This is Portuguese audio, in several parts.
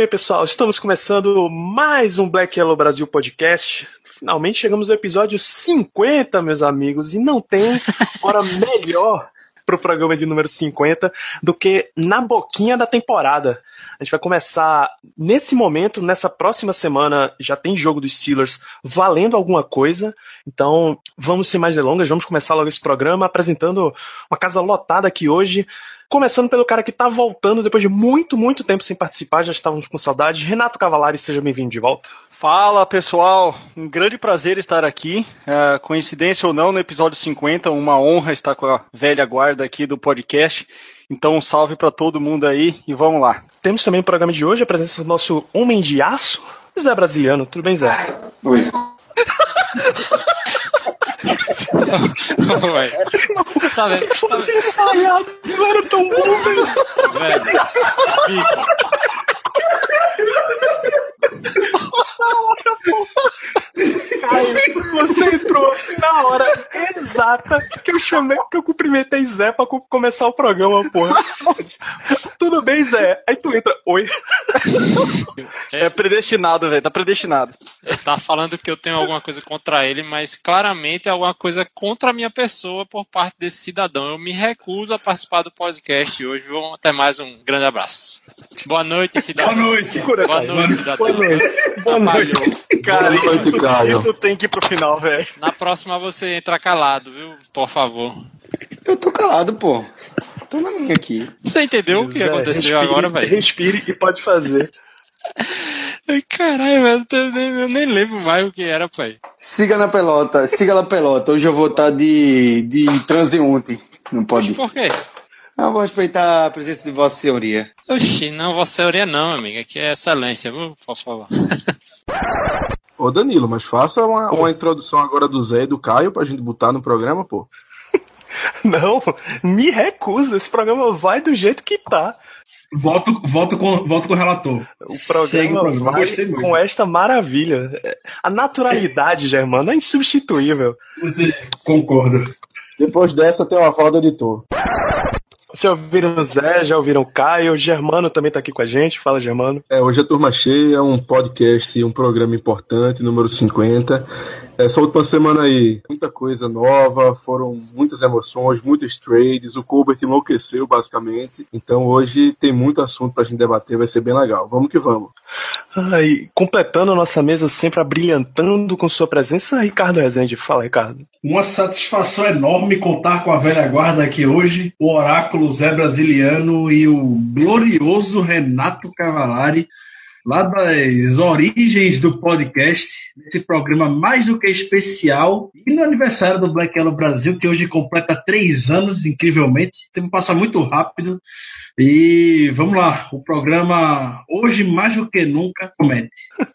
bem, pessoal, estamos começando mais um Black Yellow Brasil podcast. Finalmente chegamos no episódio 50, meus amigos, e não tem hora melhor para o programa de número 50 do que na boquinha da temporada. A gente vai começar nesse momento, nessa próxima semana, já tem jogo dos Steelers valendo alguma coisa. Então, vamos sem mais delongas, vamos começar logo esse programa apresentando uma casa lotada aqui hoje. Começando pelo cara que tá voltando depois de muito, muito tempo sem participar, já estávamos com saudade. Renato Cavalari, seja bem-vindo de volta. Fala pessoal, um grande prazer estar aqui. É, coincidência ou não, no episódio 50, uma honra estar com a velha guarda aqui do podcast. Então, um salve para todo mundo aí e vamos lá. Temos também no programa de hoje a presença do nosso homem de aço, Zé Brasiliano. Tudo bem, Zé? Oi. Ué. Tá vendo? Se fosse ensaiado, não era tão bom, velho. Velho, bicho, Aí, você entrou na hora exata que eu chamei, que eu cumprimentei Zé pra co- começar o programa, porra. Tudo bem, Zé? Aí tu entra, oi. É predestinado, velho, tá predestinado. tá falando que eu tenho alguma coisa contra ele, mas claramente é alguma coisa contra a minha pessoa por parte desse cidadão. Eu me recuso a participar do podcast hoje. Vamos até mais um grande abraço. Boa noite, cidadão. Boa noite. Boa Caio. noite, cidadão. Boa noite. Boa noite. Cara, Boa noite, isso, Caio. isso tem que ir pro final, velho. Na próxima você entra calado, viu? Por favor. Eu tô calado, pô. Tô na minha aqui. Você entendeu o que Zé, aconteceu respire, agora, velho? Respire e pode fazer. Caralho, velho, eu nem, eu nem lembro mais o que era, pai. Siga na pelota, siga na pelota. Hoje eu vou estar de, de transeunte. Não Mas pode. por quê? Eu vou respeitar a presença de Vossa Senhoria. Oxi, não, você orelha não, amiga. Aqui é excelência, viu? Por favor. Ô Danilo, mas faça uma, uma introdução agora do Zé e do Caio pra gente botar no programa, pô. Não, me recusa. Esse programa vai do jeito que tá. Voto, voto, com, voto com o relator. O programa o programa. vai com esta maravilha. A naturalidade, Germano, é insubstituível. Você concorda. Depois dessa tem uma fala do editor. Vocês já ouviram o Zé, já ouviram o Caio, o Germano também tá aqui com a gente. Fala, Germano. É, hoje é Turma Cheia, um podcast, um programa importante, número 50. Essa última semana aí, muita coisa nova, foram muitas emoções, muitos trades, o Colbert enlouqueceu basicamente. Então hoje tem muito assunto pra gente debater, vai ser bem legal. Vamos que vamos. Ai, completando a nossa mesa, sempre abrilhantando com sua presença, Ricardo Rezende. Fala, Ricardo. Uma satisfação enorme contar com a velha guarda aqui hoje, o oráculo Zé Brasiliano e o glorioso Renato Cavalari, lá das origens do podcast, esse programa mais do que especial, e no aniversário do Black Yellow Brasil, que hoje completa três anos, incrivelmente. O tempo passa muito rápido. E vamos lá, o programa hoje mais do que nunca comete.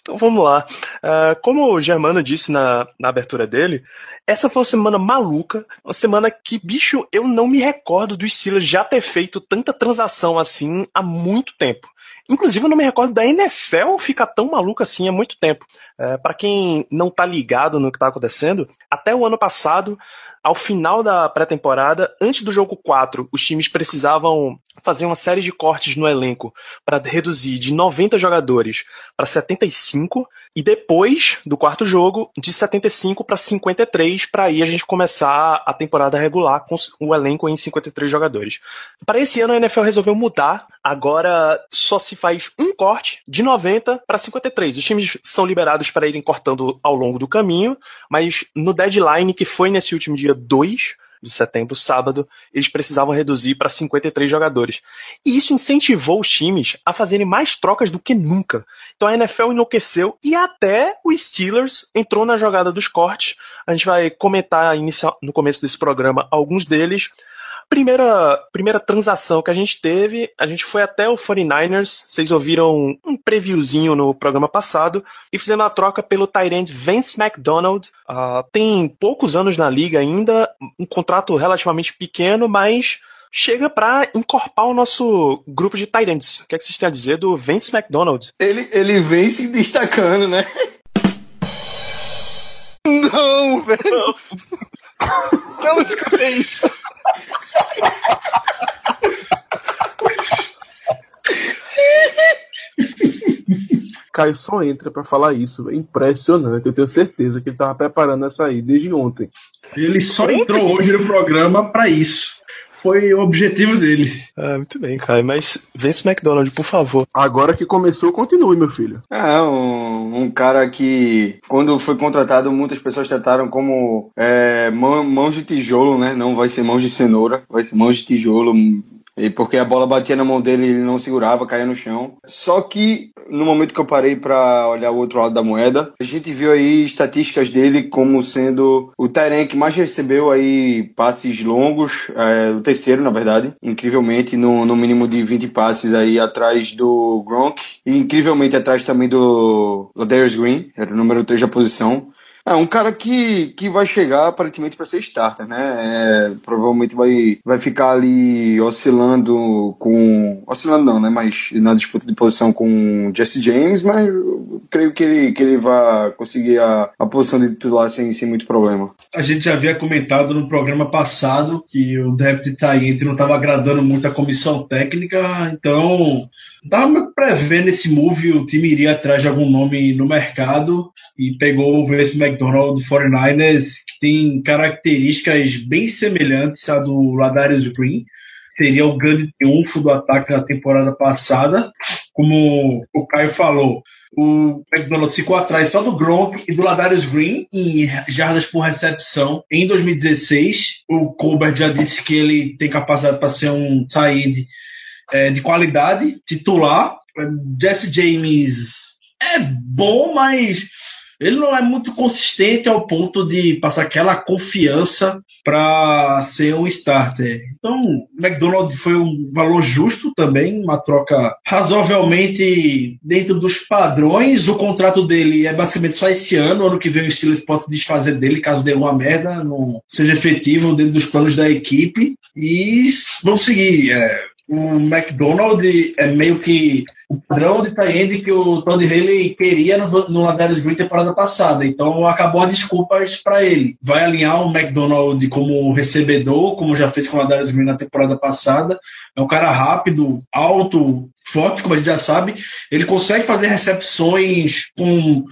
Então vamos lá. Ah, como o Germano disse na, na abertura dele, essa foi uma semana maluca, uma semana que, bicho, eu não me recordo do Steelers já ter feito tanta transação assim há muito tempo. Inclusive, eu não me recordo da NFL ficar tão maluca assim há muito tempo. É, para quem não tá ligado no que tá acontecendo, até o ano passado, ao final da pré-temporada, antes do jogo 4, os times precisavam fazer uma série de cortes no elenco para reduzir de 90 jogadores para 75 e depois do quarto jogo de 75 para 53 para aí a gente começar a temporada regular com o elenco em 53 jogadores. Para esse ano a NFL resolveu mudar, agora só se faz um corte de 90 para 53. Os times são liberados para irem cortando ao longo do caminho, mas no deadline que foi nesse último dia 2 de setembro, sábado, eles precisavam reduzir para 53 jogadores. E isso incentivou os times a fazerem mais trocas do que nunca. Então a NFL enlouqueceu e até o Steelers entrou na jogada dos cortes. A gente vai comentar no começo desse programa alguns deles. Primeira, primeira transação que a gente teve, a gente foi até o 49ers, vocês ouviram um previewzinho no programa passado, e fizemos a troca pelo Tyrant Vance McDonald. Uh, tem poucos anos na liga ainda, um contrato relativamente pequeno, mas chega para encorpar o nosso grupo de Tyrants. O que, é que vocês têm a dizer do Vance McDonald? Ele, ele vem se destacando, né? Não, velho! Não escutei isso! Caio só entra pra falar isso. É impressionante. Eu tenho certeza que ele tava preparando essa aí desde ontem. Ele só entrou hoje no programa pra isso. Foi o objetivo dele. Ah, muito bem, Caio. Mas Vence McDonald, por favor. Agora que começou, continue, meu filho. É, um, um cara que, quando foi contratado, muitas pessoas trataram como é, mão- mãos de tijolo, né? Não vai ser mãos de cenoura, vai ser mãos de tijolo. E porque a bola batia na mão dele, ele não segurava, caía no chão. Só que no momento que eu parei para olhar o outro lado da moeda, a gente viu aí estatísticas dele como sendo o Tyrant que mais recebeu aí passes longos, é, o terceiro na verdade, incrivelmente no, no mínimo de 20 passes aí atrás do Gronk e incrivelmente atrás também do Ladarius Green, era o número 3 da posição. É um cara que, que vai chegar aparentemente para ser starter, né? É, provavelmente vai, vai ficar ali oscilando com. Oscilando não, né? Mas na disputa de posição com o Jesse James, mas creio que ele, que ele vai conseguir a, a posição de titular sem, sem muito problema. A gente já havia comentado no programa passado que o de Taint não estava agradando muito a comissão técnica, então que prevendo esse move, o time iria atrás de algum nome no mercado e pegou o Vince McDonald do 49ers, que tem características bem semelhantes à do Ladarius Green. Seria o grande triunfo do ataque na temporada passada. Como o Caio falou, o McDonald ficou atrás só do Gronk e do Ladarius Green em jardas por recepção em 2016. O Colbert já disse que ele tem capacidade para ser um Said é, de qualidade, titular. Jesse James é bom, mas ele não é muito consistente ao ponto de passar aquela confiança para ser um starter. Então, McDonald foi um valor justo também, uma troca razoavelmente dentro dos padrões. O contrato dele é basicamente só esse ano, ano que vem o Steelers pode se desfazer dele caso dê uma merda, não seja efetivo dentro dos planos da equipe. E vamos seguir. É, o McDonald é meio que o padrão de Tyrande que o Todd Haley queria no, no Ladarius Green temporada passada. Então acabou as desculpas para ele. Vai alinhar o McDonald como recebedor, como já fez com o Ladarius Green na temporada passada. É um cara rápido, alto, forte, como a gente já sabe. Ele consegue fazer recepções com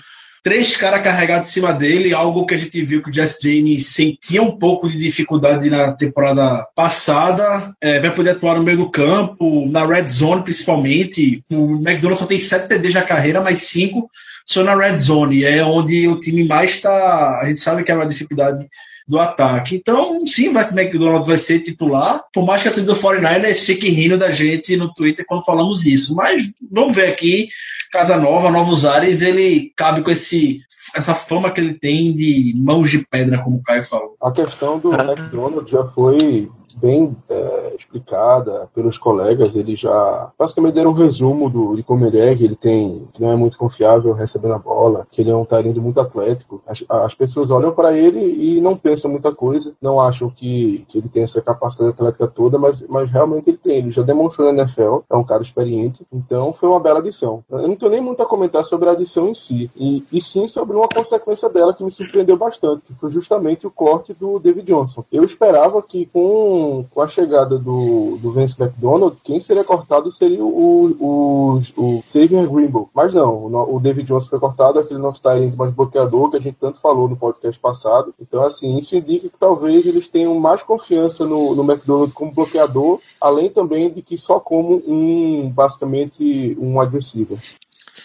três caras carregados em cima dele, algo que a gente viu que o Jess Jane sentia um pouco de dificuldade na temporada passada. É, vai poder atuar no meio do campo, na red zone principalmente. O McDonald só tem sete TDs na carreira, mais cinco são na red zone. É onde o time mais está. A gente sabe que é uma dificuldade do ataque. Então, sim, vai, McDonald vai ser titular, por mais que a torcida do 49ers fique rindo da gente no Twitter quando falamos isso. Mas vamos ver aqui, Casa Nova, Novos Ares, ele cabe com esse essa fama que ele tem de mãos de pedra, como o Caio falou. A questão do McDonald já foi bem é, explicada pelos colegas. Ele já basicamente deram um resumo do, de como ele é, que ele tem, que não é muito confiável recebendo a bola, que ele é um talento muito atlético. As, as pessoas olham para ele e não pensam muita coisa, não acham que, que ele tem essa capacidade atlética toda, mas, mas realmente ele tem. Ele já demonstrou na NFL, é um cara experiente, então foi uma bela adição. Eu não tenho nem muito a comentar sobre a adição em si, e, e sim sobre uma consequência dela que me surpreendeu bastante, que foi justamente o corte do David Johnson. Eu esperava que com, com a chegada do, do Vince McDonald, quem seria cortado seria o, o, o Xavier Grimble. Mas não, o, David Johnson foi cortado, aquele está indo mais bloqueador, que a gente tanto falou no podcast passado. Então, assim, isso indica que talvez eles tenham mais confiança no, no McDonald como bloqueador, além também de que só como um, basicamente, um adversário.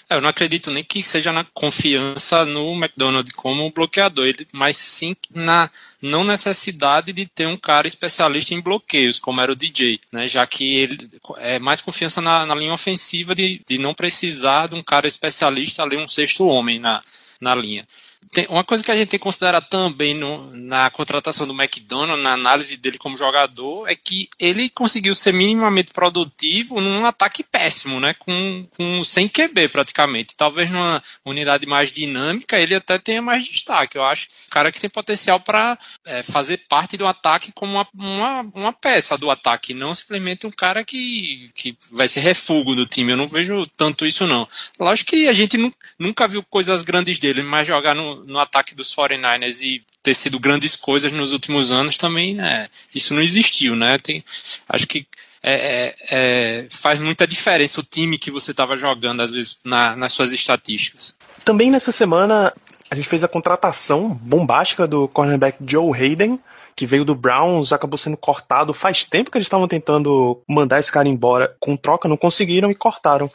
É, Eu não acredito nem que seja na confiança no McDonald como bloqueador, mas sim na não necessidade de ter um cara especialista em bloqueios, como era o DJ, né? Já que ele é mais confiança na, na linha ofensiva de, de não precisar de um cara especialista ali, um sexto homem na, na linha. Tem uma coisa que a gente tem que considerar também no, na contratação do McDonald, na análise dele como jogador, é que ele conseguiu ser minimamente produtivo num ataque péssimo, né? Com, com sem QB praticamente. Talvez numa unidade mais dinâmica ele até tenha mais destaque. Eu acho um cara que tem potencial para é, fazer parte do ataque como uma, uma, uma, peça do ataque, não simplesmente um cara que, que vai ser refúgio do time. Eu não vejo tanto isso, não. Lógico que a gente nunca viu coisas grandes dele, mas jogar no, no ataque dos 49ers e ter sido grandes coisas nos últimos anos também, né? Isso não existiu, né? Tem, acho que é, é, é, faz muita diferença o time que você estava jogando, às vezes, na, nas suas estatísticas. Também nessa semana a gente fez a contratação bombástica do cornerback Joe Hayden, que veio do Browns, acabou sendo cortado. Faz tempo que eles estavam tentando mandar esse cara embora com troca, não conseguiram e cortaram.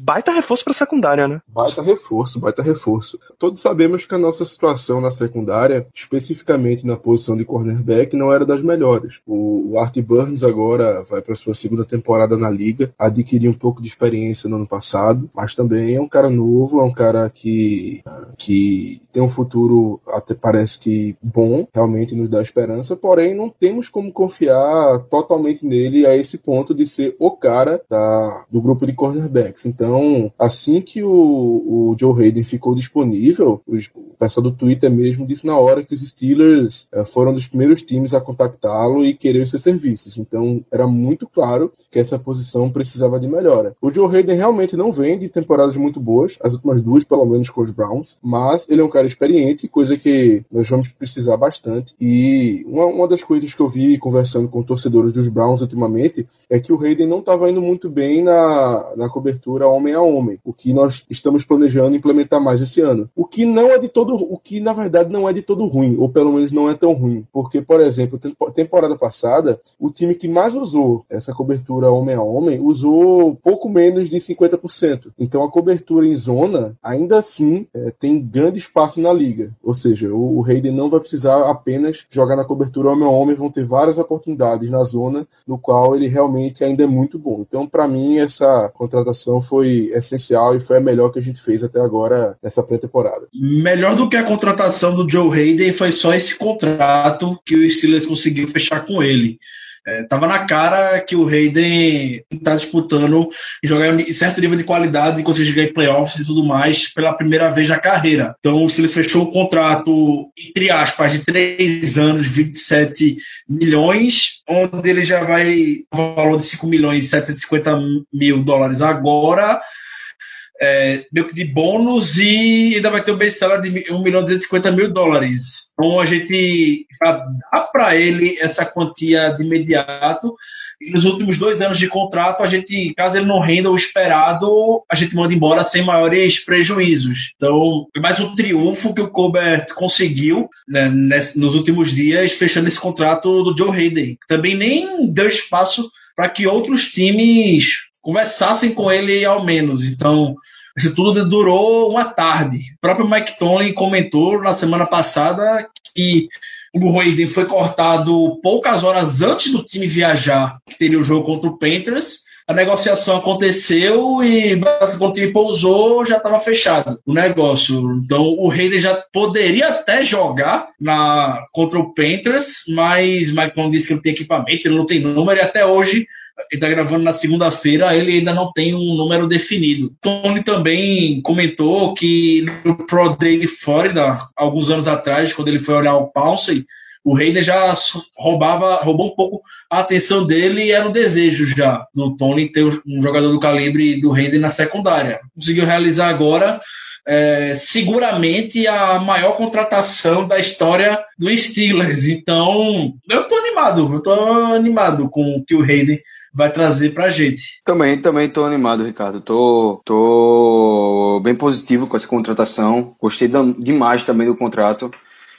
Baita reforço para a secundária, né? Baita reforço, baita reforço. Todos sabemos que a nossa situação na secundária, especificamente na posição de cornerback, não era das melhores. O, Art Burns agora vai para sua segunda temporada na liga, adquiriu um pouco de experiência no ano passado, mas também é um cara novo, é um cara que, que tem um futuro até parece que bom, realmente nos dá esperança, porém não temos como confiar totalmente nele a esse ponto de ser o cara da, do grupo de cornerbacks. Então então, assim que o, o Joe Hayden ficou disponível, o pessoal do Twitter mesmo disse na hora que os Steelers é, foram dos primeiros times a contactá-lo e querer os seus serviços. Então, era muito claro que essa posição precisava de melhora. O Joe Hayden realmente não vem de temporadas muito boas, as últimas duas, pelo menos, com os Browns, mas ele é um cara experiente, coisa que nós vamos precisar bastante. E uma, uma das coisas que eu vi conversando com torcedores dos Browns ultimamente é que o Hayden não estava indo muito bem na, na cobertura homem a homem, o que nós estamos planejando implementar mais esse ano. O que não é de todo, o que na verdade não é de todo ruim, ou pelo menos não é tão ruim, porque por exemplo, temporada passada, o time que mais usou essa cobertura homem a homem usou pouco menos de 50%. Então a cobertura em zona ainda assim é, tem grande espaço na liga, ou seja, o, o não vai precisar apenas jogar na cobertura homem a homem, vão ter várias oportunidades na zona no qual ele realmente ainda é muito bom. Então para mim essa contratação foi foi essencial e foi a melhor que a gente fez até agora nessa pré-temporada. Melhor do que a contratação do Joe Hayden foi só esse contrato que o Steelers conseguiu fechar com ele. É, tava na cara que o Hayden está disputando e jogar em certo nível de qualidade e conseguir em playoffs e tudo mais pela primeira vez na carreira. Então, se ele fechou um contrato, entre aspas, de três anos, 27 milhões, onde ele já vai o valor de 5 milhões e 750 mil dólares agora, é, meio que de bônus e ainda vai ter um base salary de 1 milhão e 250 mil dólares. Então a gente dá para ele essa quantia de imediato. E nos últimos dois anos de contrato, a gente, caso ele não renda o esperado, a gente manda embora sem maiores prejuízos. Então, foi mais um triunfo que o Colbert conseguiu né, nos últimos dias, fechando esse contrato do Joe Hayden. Também nem deu espaço para que outros times conversassem com ele ao menos. Então, isso tudo durou uma tarde. O próprio Mike Tony comentou na semana passada que o Roiden foi cortado poucas horas antes do time viajar, que teria o jogo contra o Panthers. A negociação aconteceu e quando o time pousou, já estava fechado o negócio. Então o Hayden já poderia até jogar na, contra o Panthers, mas Tony disse que ele tem equipamento, ele não tem número e até hoje ele está gravando na segunda-feira, ele ainda não tem um número definido. Tony também comentou que no Pro Day Florida, alguns anos atrás, quando ele foi olhar o Pouncey, o Reiner já roubava, roubou um pouco a atenção dele e era um desejo já do Tony ter um jogador do calibre do Reiner na secundária. Conseguiu realizar agora é, seguramente a maior contratação da história do Steelers. Então, eu tô animado, eu tô animado com o que o Hayden vai trazer pra gente. Também, também tô animado, Ricardo. Tô, tô bem positivo com essa contratação. Gostei demais também do contrato.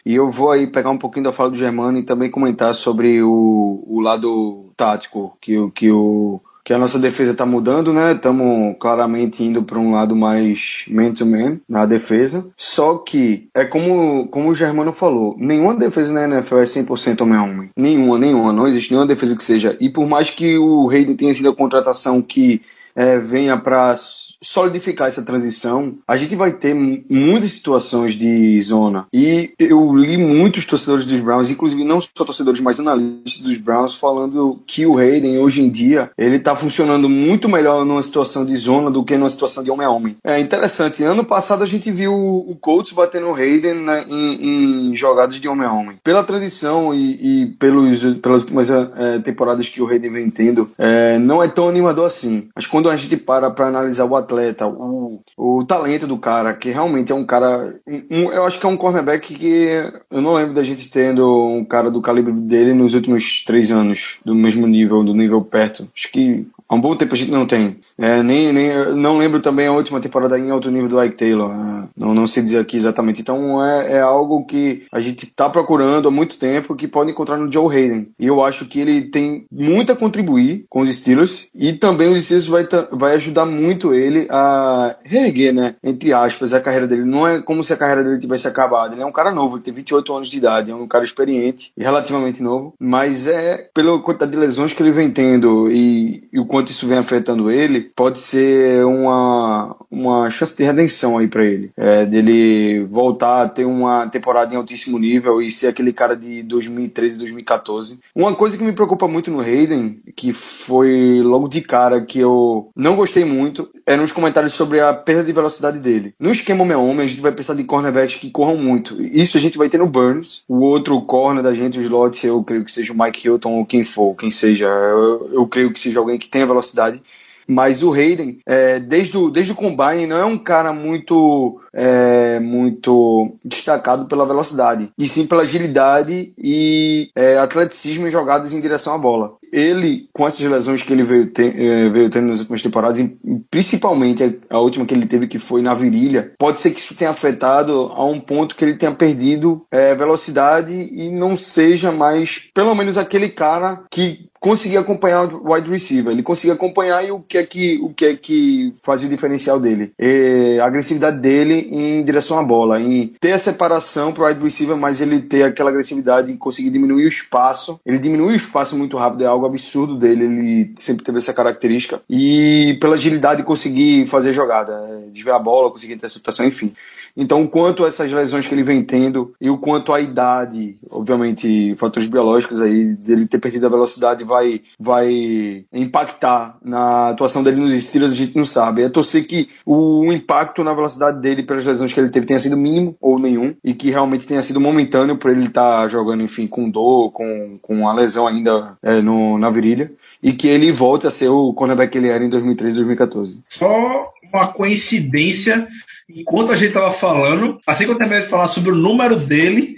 E eu vou aí pegar um pouquinho da fala do Germano e também comentar sobre o, o lado tático que, que o que a nossa defesa está mudando, né? Estamos claramente indo para um lado mais man-to-man na defesa. Só que é como, como o Germano falou: nenhuma defesa na NFL é 100% homem a homem. Nenhuma, nenhuma. Não existe nenhuma defesa que seja. E por mais que o Hayden tenha sido a contratação que é, venha para solidificar essa transição, a gente vai ter muitas situações de zona. E eu li muitos torcedores dos Browns, inclusive não só torcedores, mas analistas dos Browns, falando que o Hayden, hoje em dia, ele tá funcionando muito melhor numa situação de zona do que numa situação de homem a homem. É interessante. Ano passado a gente viu o Colts batendo o Hayden né, em, em jogadas de homem a homem. Pela transição e, e pelos, pelas últimas eh, temporadas que o Hayden vem tendo, eh, não é tão animador assim. Mas quando a gente para para analisar o atleta, o, o talento do cara, que realmente é um cara. um- eu acho que é um cornerback que eu não lembro da gente tendo um cara do calibre dele nos últimos três anos, do mesmo nível, do nível perto. Acho que há um bom tempo a gente não tem. É, nem, nem, não lembro também a última temporada em alto nível do Ike Taylor. É, não, não sei dizer aqui exatamente. Então é, é algo que a gente está procurando há muito tempo que pode encontrar no Joe Hayden. E eu acho que ele tem muito a contribuir com os Steelers e também os Steelers vai, vai ajudar muito ele a reerguer, né? Entre aspas, a carreira dele. Não é como se a carreira dele tivesse acabado. Ele é um cara novo, ele tem 28 anos de idade, é um cara experiente e relativamente novo, mas é pela quantidade de lesões que ele vem tendo e, e o quanto isso vem afetando ele, pode ser uma, uma chance de redenção aí pra ele. É, dele voltar a ter uma temporada em altíssimo nível e ser aquele cara de 2013, 2014. Uma coisa que me preocupa muito no Hayden, que foi logo de cara que eu não gostei muito, eram os comentários sobre a perda de velocidade dele. No esquema homem a gente vai precisar de cornerbacks que corram muito. Isso a gente vai ter no Burns. O outro corner da gente, o slot, eu creio que seja o Mike Hilton ou quem for, quem seja. Eu, eu creio que seja alguém que tenha velocidade. Mas o Hayden, é, desde, o, desde o combine, não é um cara muito, é, muito destacado pela velocidade, e sim pela agilidade e é, atleticismo em jogadas em direção à bola. Ele, com essas lesões que ele veio, ter, é, veio tendo nas últimas temporadas, e principalmente a, última que ele teve, que foi na virilha, pode ser que isso tenha afetado a um ponto que ele tenha perdido é, velocidade e não seja mais, pelo menos, aquele cara que conseguia acompanhar o wide receiver. Ele conseguia acompanhar e o que é que, o que, é que fazia o diferencial dele? É a agressividade dele em direção à bola, em ter a separação para o wide receiver, mas ele ter aquela agressividade em conseguir diminuir o espaço. Ele diminui o espaço muito rápido, é algo absurdo dele. Ele sempre teve essa característica. E pela agilidade conseguir fazer jogada, é, desviar a bola, conseguir interceptação, enfim. Então, o quanto essas lesões que ele vem tendo e o quanto a idade, obviamente, fatores biológicos aí, dele ter perdido a velocidade vai, vai impactar na atuação dele nos Steelers, a gente não sabe. É torcer que o impacto na velocidade dele pelas lesões que ele teve tenha sido mínimo ou nenhum e que realmente tenha sido momentâneo por ele estar jogando, enfim, com dor, com, com a lesão ainda é, no, na virilha e que ele volte a ser o cornerback que ele era em 2013, 2014. Só uma coincidência, enquanto a gente estava falando, assim que eu terminei de falar sobre o número dele,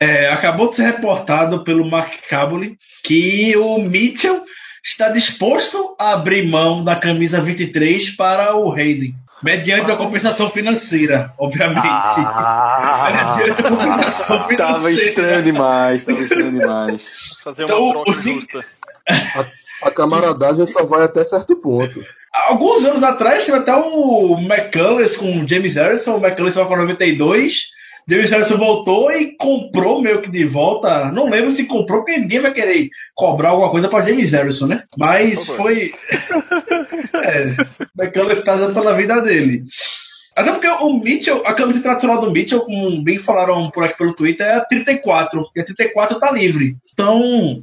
é, acabou de ser reportado pelo Mark Caboli que o Mitchell está disposto a abrir mão da camisa 23 para o Hayden. Mediante a compensação financeira, obviamente. Ah, Mediante a compensação financeira. Tava estranho demais, tava estranho demais. Fazer Então, uma o troca cin- justa. A camaradagem só vai até certo ponto. Alguns anos atrás teve até o McCullers com o James Harrison. O McCullers estava com 92. James Harrison voltou e comprou meio que de volta. Não lembro se comprou, porque ninguém vai querer cobrar alguma coisa para James Harrison, né? Mas foi. é, McCullers está pela vida dele. Até porque o Mitchell, a camisa tradicional do Mitchell, como bem falaram por aqui pelo Twitter, é a 34. E a 34 tá livre. Então,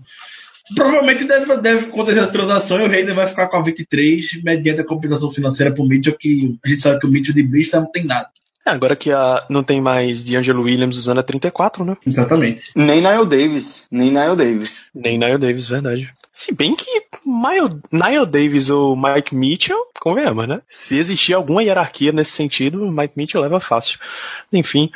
provavelmente deve, deve acontecer essa transação e o Hayden vai ficar com a 23, mediante a compensação financeira pro Mitchell, que a gente sabe que o Mitchell de Bristol não tem nada. agora que a, não tem mais D'Angelo Williams usando a 34, né? Exatamente. Nem Niall Davis, nem Niall Davis. Nem Niall Davis, verdade. Se bem que Niall, Niall Davis ou Mike Mitchell, convenhamos, né? Se existir alguma hierarquia nesse sentido, Mike Mitchell leva fácil. Enfim.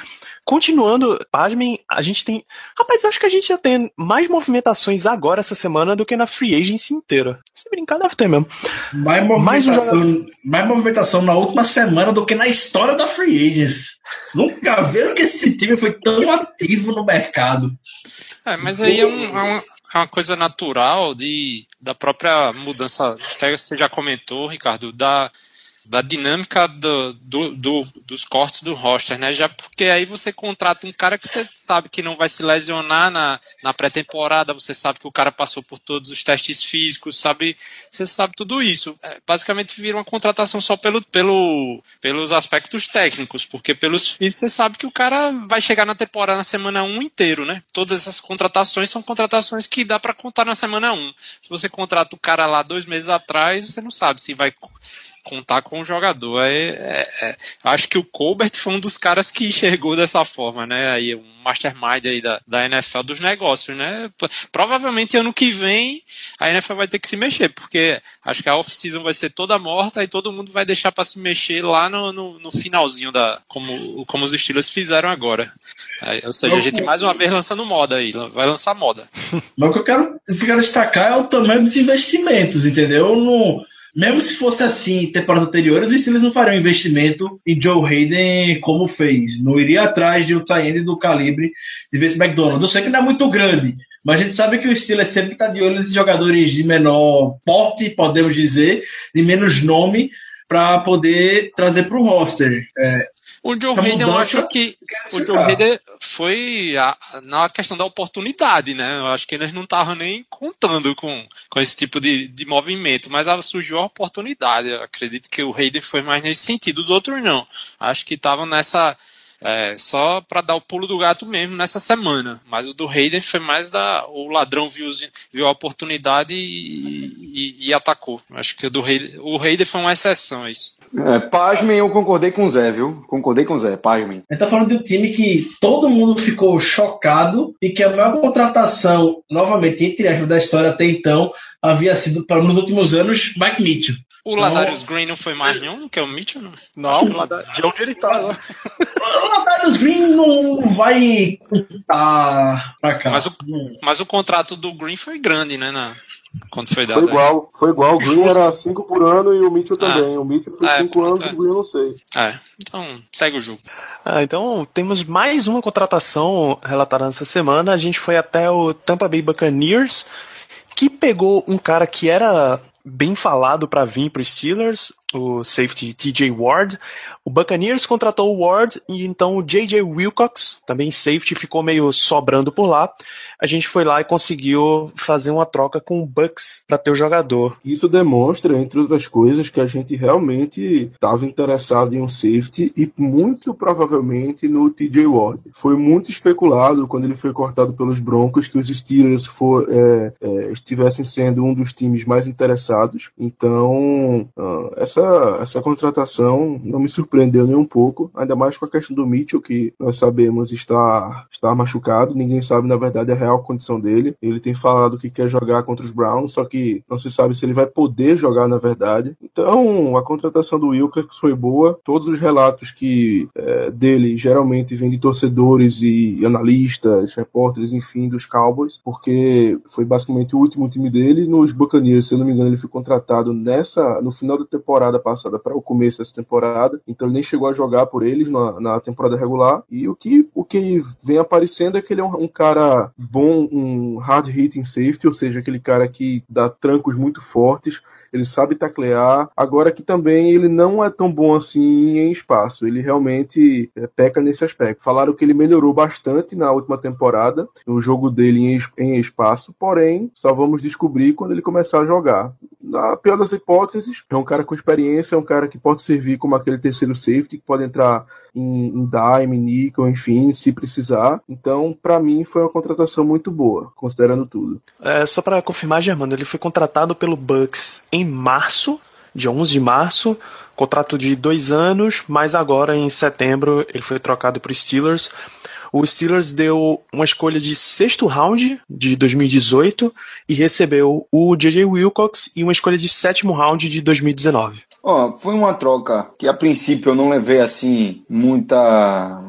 Continuando, pasmem, a gente tem. Rapaz, eu acho que a gente já tem mais movimentações agora essa semana do que na free agency inteira. Se brincar, deve ter mesmo. Mais Mais um movimentação, mais movimentação na última semana do que na história da Free Agents. Nunca viram que esse time foi tão ativo no mercado. É, mas aí é, um- é uma, é uma coisa natural de, da própria mudança, até você já comentou, Ricardo, da, da dinâmica do, do, do, dos cortes do roster, né? Já porque aí você contrata um cara que você sabe que não vai se lesionar na, na pré-temporada, você sabe que o cara passou por todos os testes físicos, sabe? Você sabe tudo isso. É, basicamente vira uma contratação só pelo, pelo, pelos aspectos técnicos, porque pelos físicos você sabe que o cara vai chegar na temporada na semana 1 inteiro, né? Todas essas contratações são contratações que dá para contar na semana 1. Se você contrata o cara lá dois meses atrás, você não sabe se vai contar com o jogador. É, é, é, acho que o Colbert foi um dos caras que enxergou dessa forma, né? Aí um mastermind aí da, da NFL dos negócios, né? Provavelmente ano que vem a NFL vai ter que se mexer, porque acho que a off-season vai ser toda morta e todo mundo vai deixar para se mexer lá no, no, no, finalzinho da como, como os estilos fizeram agora. Ou seja, a gente mais uma vez lançando moda aí, vai lançar moda. Mas o que eu quero, eu quero destacar é o tamanho dos investimentos, entendeu? No, mesmo se fosse assim, temporadas anteriores, os Steelers não fariam investimento em Joe Hayden como fez. Não iria atrás de um tie do calibre de Vince McDonald. Eu sei que não é muito grande, mas a gente sabe que o Steelers sempre está de olho nesses jogadores de menor porte, podemos dizer, de menos nome, para poder trazer para o roster. É, o Joe Hayden, eu acho que o Joe Hayden foi a, na questão da oportunidade, né? Eu acho que eles não estavam nem contando com, com esse tipo de, de movimento, mas surgiu a oportunidade. Eu acredito que o Hayden foi mais nesse sentido, os outros não. Acho que estavam nessa. É, só para dar o pulo do gato mesmo nessa semana. Mas o do Hayden foi mais da. O ladrão viu, viu a oportunidade e, e, e atacou. Acho que o do Hayden, o Hayden foi uma exceção a isso. É, pasmem, eu concordei com o Zé, viu? Concordei com o Zé, pasmem. Gente tá falando de um time que todo mundo ficou chocado e que a maior contratação, novamente, entre aspas, da história até então, havia sido, para nos últimos anos, Mike Mitchell. O Ladarius Green não foi mais nenhum que é o Mitchell, não? Não, de onde ele tá o Ladarius Green não vai contar pra cá. Mas o, mas o contrato do Green foi grande, né? Na, quando foi dado. Foi igual, foi igual. O Green era 5 por ano e o Mitchell ah. também. O Mitchell foi 5 é, anos e é. o Green eu não sei. É, então segue o jogo. Ah, então temos mais uma contratação relatada nessa semana. A gente foi até o Tampa Bay Buccaneers, que pegou um cara que era bem falado para vir para os Steelers, o safety TJ Ward. O Buccaneers contratou o Ward e então o JJ Wilcox, também safety, ficou meio sobrando por lá. A gente foi lá e conseguiu fazer uma troca com o Bucks para ter o jogador. Isso demonstra, entre outras coisas, que a gente realmente estava interessado em um safety e muito provavelmente no TJ Ward. Foi muito especulado quando ele foi cortado pelos Broncos que os Steelers for, é, é, estivessem sendo um dos times mais interessados. Então, uh, essa essa, contratação não me surpreendeu nem um pouco, ainda mais com a questão do Mitchell, que nós sabemos está, está machucado, ninguém sabe na verdade a real condição dele. Ele tem falado que quer jogar contra os Browns, só que não se sabe se ele vai poder jogar na verdade. Então, a contratação do Wilkes foi boa. Todos os relatos que é, dele geralmente vêm de torcedores e analistas, repórteres, enfim, dos Cowboys, porque foi basicamente o último time dele. Nos Buccaneers, se eu não me engano, ele foi contratado nessa no final da temporada temporada passada para o começo dessa temporada, então ele nem chegou a jogar por eles na, na temporada regular. E o que, o que vem aparecendo é que ele é um, um cara bom, um hard hitting safety, ou seja, aquele cara que dá trancos muito fortes ele sabe taclear. Agora que também ele não é tão bom assim em espaço, ele realmente é, peca nesse aspecto. Falaram que ele melhorou bastante na última temporada, no jogo dele em, espaço, porém, só vamos descobrir quando ele começar a jogar. Na pior das hipóteses, é um cara com experiência, é um cara que pode servir como aquele terceiro safety, que pode entrar em, em dime, nickel, enfim, se precisar. Então, para mim, foi uma contratação muito boa, considerando tudo. É, só para confirmar, Germano, ele foi contratado pelo Bucks em março, dia 11 de março, contrato de dois anos, mas agora em setembro ele foi trocado para os Steelers. O Steelers deu uma escolha de sexto round de 2018 e recebeu o J.J. Wilcox e uma escolha de sétimo round de 2019. Ó, oh, foi uma troca que a princípio eu não levei assim muita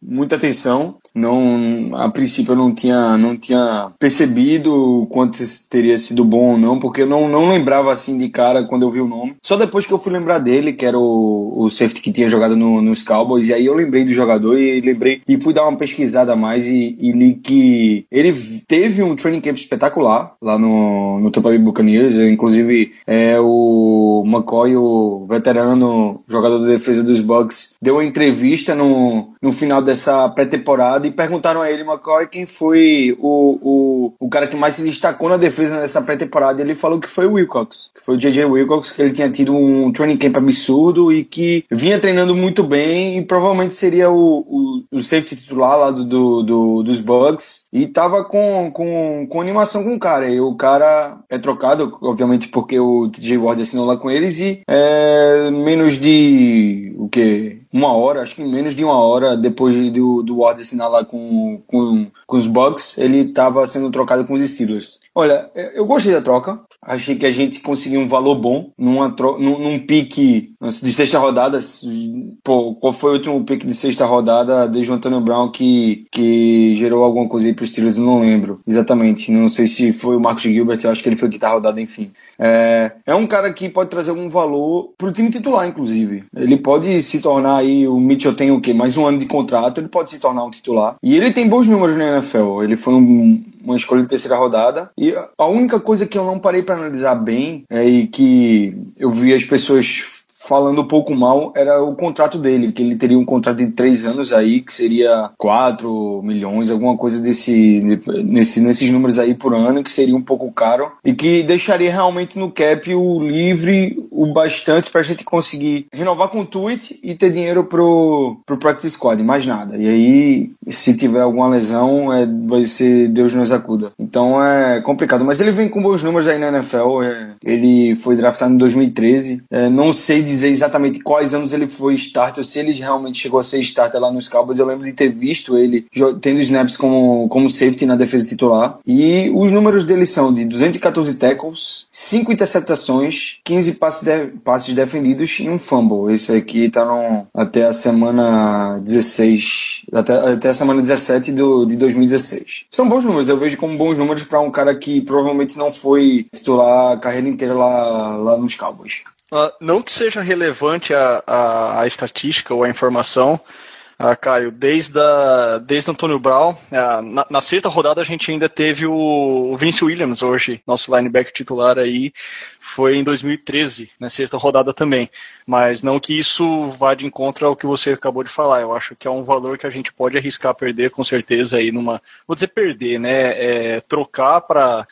muita atenção. Não, a princípio eu não tinha, não tinha percebido quanto teria sido bom ou não, porque eu não, não lembrava assim de cara quando eu vi o nome. Só depois que eu fui lembrar dele, que era o, o safety que tinha jogado no, nos Cowboys, e aí eu lembrei do jogador e lembrei e fui dar uma pesquisada a mais e, e li que ele teve um training camp espetacular lá no, no Tampa Bay Buccaneers, inclusive é, o McCoy, o veterano jogador de defesa dos Bucks, deu uma entrevista no, no final dessa pré-temporada e perguntaram a ele, McCoy, quem foi o, o, o cara que mais se destacou na defesa nessa pré-temporada. Ele falou que foi o Wilcox, que foi o J.J. Wilcox, que ele tinha tido um training camp absurdo e que vinha treinando muito bem e provavelmente seria o, o, o safety titular lá do, do, do, dos Bucks e tava com, com, com animação com o cara. E o cara é trocado, obviamente, porque o TJ Ward assinou lá com eles e é, menos de o que? Uma hora, acho que menos de uma hora depois do, do Ward assinar lá com, com, com os Bucks, ele estava sendo trocado com os Steelers. Olha, eu gostei da troca. Achei que a gente conseguiu um valor bom numa tro... num, num pique de sexta rodada. Pô, qual foi o último pique de sexta rodada desde o Antônio Brown que, que gerou alguma coisa aí para os Steelers? Não lembro exatamente. Não sei se foi o Marcos Gilbert, eu acho que ele foi que tá rodada, enfim. É, é um cara que pode trazer algum valor pro time titular, inclusive. Ele pode se tornar aí, o Mitchell tem o quê? Mais um ano de contrato, ele pode se tornar um titular. E ele tem bons números na NFL. Ele foi um, uma escolha de terceira rodada. E a única coisa que eu não parei para analisar bem é que eu vi as pessoas falando um pouco mal, era o contrato dele, que ele teria um contrato de três anos aí, que seria 4 milhões, alguma coisa desse, nesse, nesses números aí por ano, que seria um pouco caro, e que deixaria realmente no cap o livre o bastante pra gente conseguir renovar com o tweet e ter dinheiro pro, pro practice squad, mais nada. E aí, se tiver alguma lesão, é, vai ser Deus nos acuda. Então é complicado, mas ele vem com bons números aí na NFL, é, ele foi draftado em 2013, é, não sei dizer exatamente quais anos ele foi starter, se ele realmente chegou a ser starter lá nos Cowboys. Eu lembro de ter visto ele tendo snaps como, como safety na defesa titular. E os números dele são de 214 tackles, 5 interceptações, 15 passes, de, passes defendidos e um fumble. Esse aqui tá no, até a semana 16, até, até a semana 17 do, de 2016. São bons números, eu vejo como bons números para um cara que provavelmente não foi titular a carreira inteira lá, lá nos Cowboys. Uh, não que seja relevante a, a, a estatística ou a informação, uh, Caio, desde, a, desde Antônio Brown, uh, na, na, sexta rodada a gente ainda teve o, o, Vince Williams, hoje, nosso linebacker titular aí, foi em 2013, na sexta rodada também. Mas não que isso vá de encontro ao que você acabou de falar. Eu acho que é um valor que a gente pode arriscar perder, com certeza, aí numa. Vou dizer perder, né? É, trocar para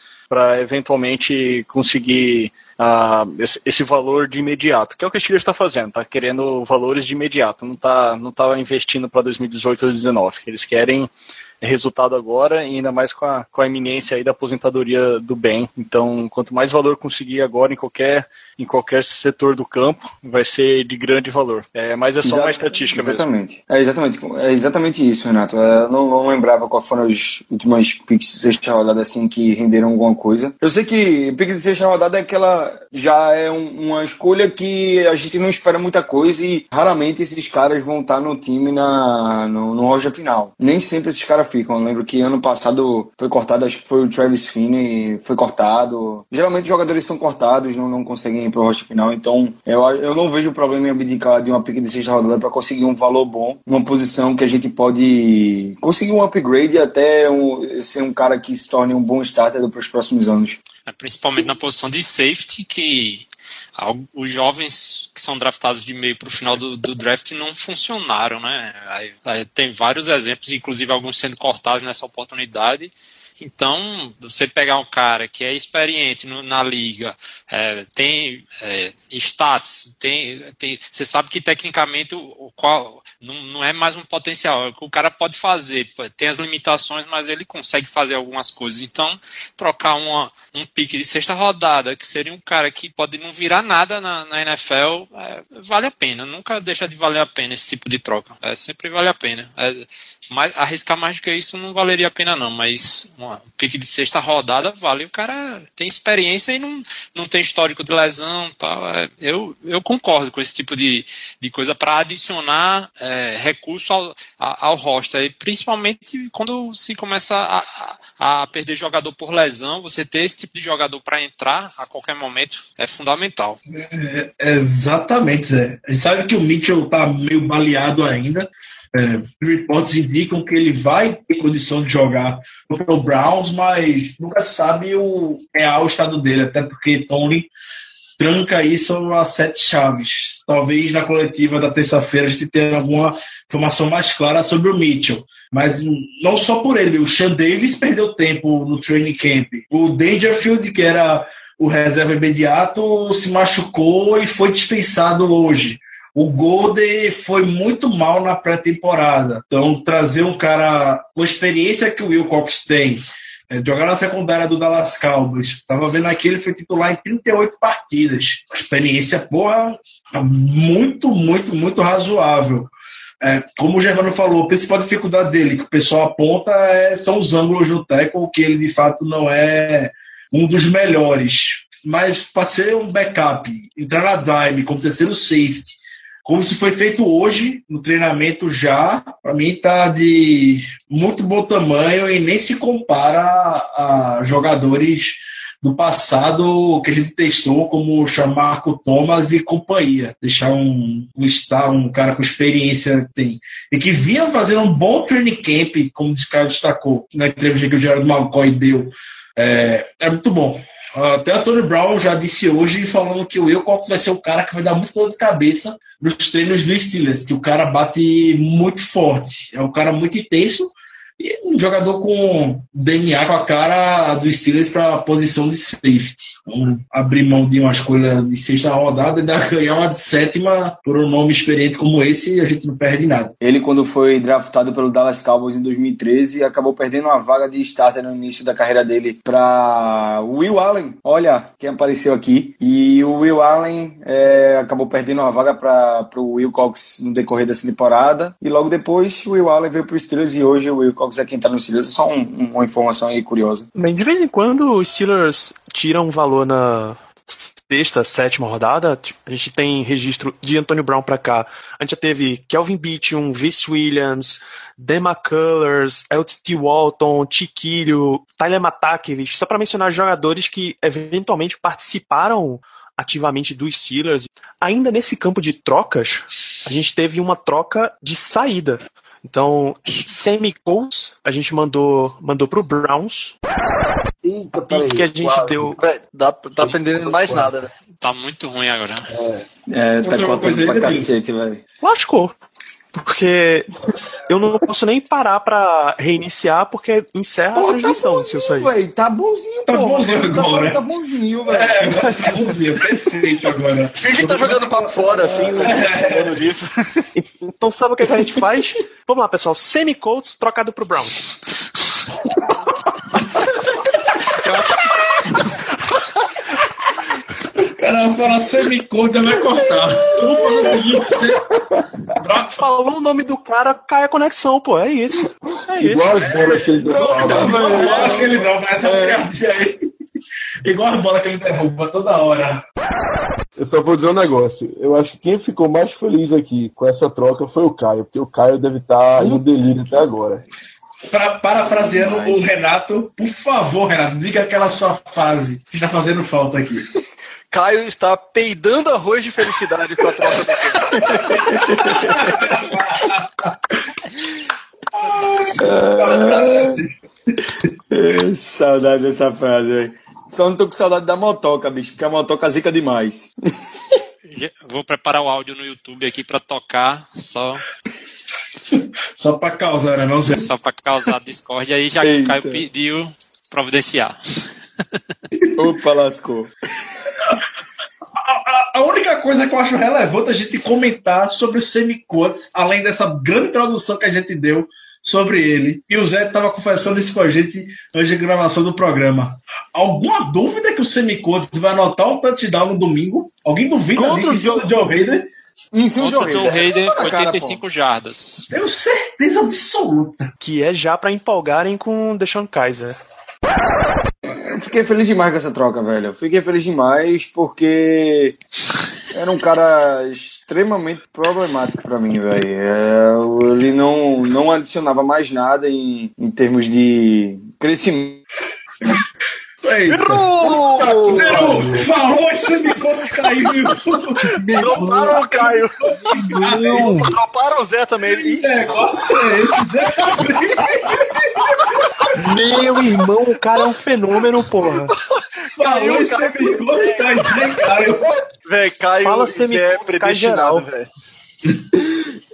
eventualmente conseguir uh, esse, esse, valor de imediato, que é o que a Steelers está fazendo, está querendo valores de imediato, não está não tá investindo para 2018 ou 2019. Eles querem resultado agora, e ainda mais com a, com a iminência aí da aposentadoria do bem. Então, quanto mais valor conseguir agora em qualquer em qualquer setor do campo vai ser de grande valor. É, mas é só Exato, uma estatística exatamente. mesmo. É exatamente, é exatamente isso, Renato. É, eu não, não lembrava quais foram as últimas picks de sexta rodada assim que renderam alguma coisa. Eu sei que pick de sexta rodada é aquela já é um, uma escolha que a gente não espera muita coisa e raramente esses caras vão estar no time na no, no roja final. Nem sempre esses caras ficam. Eu lembro que ano passado foi cortado, acho que foi o Travis Finney, foi cortado. Geralmente os jogadores são cortados, não, não conseguem para o roster final. Então, eu, eu não vejo problema em abdicar de uma pick de sexta rodada para conseguir um valor bom, uma posição que a gente pode conseguir um upgrade e até um, ser um cara que se torne um bom starter para os próximos anos. É, principalmente na posição de safety, que os jovens que são draftados de meio para o final do, do, draft não funcionaram, né? Aí, aí tem vários exemplos, inclusive alguns sendo cortados nessa oportunidade então, você pegar um cara que é experiente no, na liga, é, tem é, status, tem, tem, você sabe que tecnicamente o, o qual não, não, é mais um potencial, é o cara pode fazer, tem as limitações, mas ele consegue fazer algumas coisas. Então, trocar uma, um pique de sexta rodada, que seria um cara que pode não virar nada na, na NFL, é, vale a pena. Nunca deixa de valer a pena esse tipo de troca. É, sempre vale a pena. É, mais, arriscar mais do que isso não valeria a pena, não, mas uma um pique de sexta rodada, vale. O cara tem experiência e não, não tem histórico de lesão tal. É, eu, eu concordo com esse tipo de, de coisa para adicionar é, recurso ao, ao roster. E principalmente quando se começa a, a perder jogador por lesão, você ter esse tipo de jogador para entrar a qualquer momento é fundamental. É, exatamente, Zé. A gente sabe que o Mitchell tá meio baleado ainda. É, reports indicam que ele vai ter condição de jogar contra o Browns, mas nunca sabe o real estado dele, até porque Tony tranca isso a sete chaves. Talvez na coletiva da terça-feira a gente tenha alguma informação mais clara sobre o Mitchell. Mas não só por ele, o Sean Davis perdeu tempo no training camp. O Dangerfield, que era o reserva imediato, se machucou e foi dispensado hoje. O Golden foi muito mal na pré-temporada. Então, trazer um cara com a experiência que o Will Cox tem, é, jogar na secundária do Dallas Cowboys. Tava vendo aqui, ele foi titular em 38 partidas. Experiência, porra, muito, muito, muito razoável. É, como o Germano falou, a principal dificuldade dele, que o pessoal aponta, é, são os ângulos no tackle, que ele de fato não é um dos melhores. Mas para ser um backup, entrar na dime como terceiro safety, como se foi feito hoje no treinamento já, para mim está de muito bom tamanho e nem se compara a jogadores do passado que a gente testou, como o Marco Thomas e companhia. Deixar um, um um cara com experiência tem. E que vinha fazendo um bom training camp, como o cara destacou na entrevista que o Gerardo McCoy deu. É, é muito bom. Até a Tony Brown já disse hoje, falando que o Wilcox vai ser o cara que vai dar muito dor de cabeça nos treinos do Steelers, que o cara bate muito forte. É um cara muito intenso e um jogador com DNA com a cara do Steelers para a posição de safety. Vamos abrir mão de uma escolha de sexta rodada e ganhar uma de sétima por um nome experiente como esse, a gente não perde nada. Ele, quando foi draftado pelo Dallas Cowboys em 2013, acabou perdendo uma vaga de starter no início da carreira dele para Will Allen. Olha quem apareceu aqui. E o Will Allen é, acabou perdendo uma vaga para o Will Cox no decorrer dessa temporada. E logo depois, o Will Allen veio para o Steelers e hoje o Will Cox é quem tá no Steelers. É só um, uma informação aí curiosa. Bem, de vez em quando os Steelers tiram um valor na sexta, sétima rodada. A gente tem registro de Antonio Brown para cá. A gente já teve Kelvin Beachum, Vince Williams, Dan McCullers, LT Walton, Chiquilho, Tyler Matakevich, só para mencionar jogadores que eventualmente participaram ativamente dos Steelers. Ainda nesse campo de trocas, a gente teve uma troca de saída. Então, Sammy Coles, a gente mandou, mandou pro Browns. Eita, E que a gente quase. deu. Dá, tá aprendendo mais nada, né? Tá muito ruim agora. É, tá é coisa contando pra cacete, velho. Lascou. Porque eu não posso nem parar pra reiniciar, porque encerra a transmissão se eu sair. velho. Tá bonzinho, Tá pô. bonzinho Tá- agora. Tá bonzinho, velho. É, bonzinho, perfeito agora. Finge que tá jogando papo fora, assim, né? Falando disso. Então sabe o que, que a gente faz? Vamos lá, pessoal. Semi-Colts trocado pro Browns. cara vai falar semicorda, vai cortar. Eu vou fazer o seguinte: você... Brock Falou o nome do cara, cai a conexão, pô. É isso. É isso. Igual as bolas que ele deu. Eu acho que ele mas essa piadinha aí. Igual a bola que ele derruba toda hora. Eu só vou dizer um negócio. Eu acho que quem ficou mais feliz aqui com essa troca foi o Caio, porque o Caio deve estar no delírio até agora. Pra, parafraseando o Renato, por favor, Renato, diga aquela sua frase que está fazendo falta aqui. Caio está peidando arroz de felicidade com a troca do. É, saudade dessa frase, velho. Só não tô com saudade da motoca, bicho, porque a motoca zica demais. Vou preparar o áudio no YouTube aqui pra tocar, só, Só pra causar, né, não, Zé? só pra causar discórdia. Aí já que o Eita. Caio pediu providenciar. Opa, lascou. A, a única coisa que eu acho relevante a gente comentar sobre o semicotes, além dessa grande tradução que a gente deu sobre ele, e o Zé estava confessando isso com a gente antes da gravação do programa. Alguma dúvida que o semicotes vai anotar um touchdown no domingo? Alguém duvida Contra disso o em cima Joe- Hayden? Em cima Contra o do Joe. Hayden, Tá na cara, 85 jardas. Tenho certeza absoluta. Que é já pra empolgarem com o Deshaun Kaiser. Fiquei feliz demais com essa troca, velho. Eu Fiquei feliz demais porque era um cara extremamente problemático pra mim, velho. É, ele não, não adicionava mais nada em, em termos de crescimento. Eita. Errou! Falou, esse semiconto caiu. Droparam o Caio. Não. Droparam o Zé também. Que negócio é esse, Zé? Meu irmão, o cara é um fenômeno, porra. Falou, esse semiconto caiu, Zé Caio. Velho, Caio Fala Zé é cai geral. velho.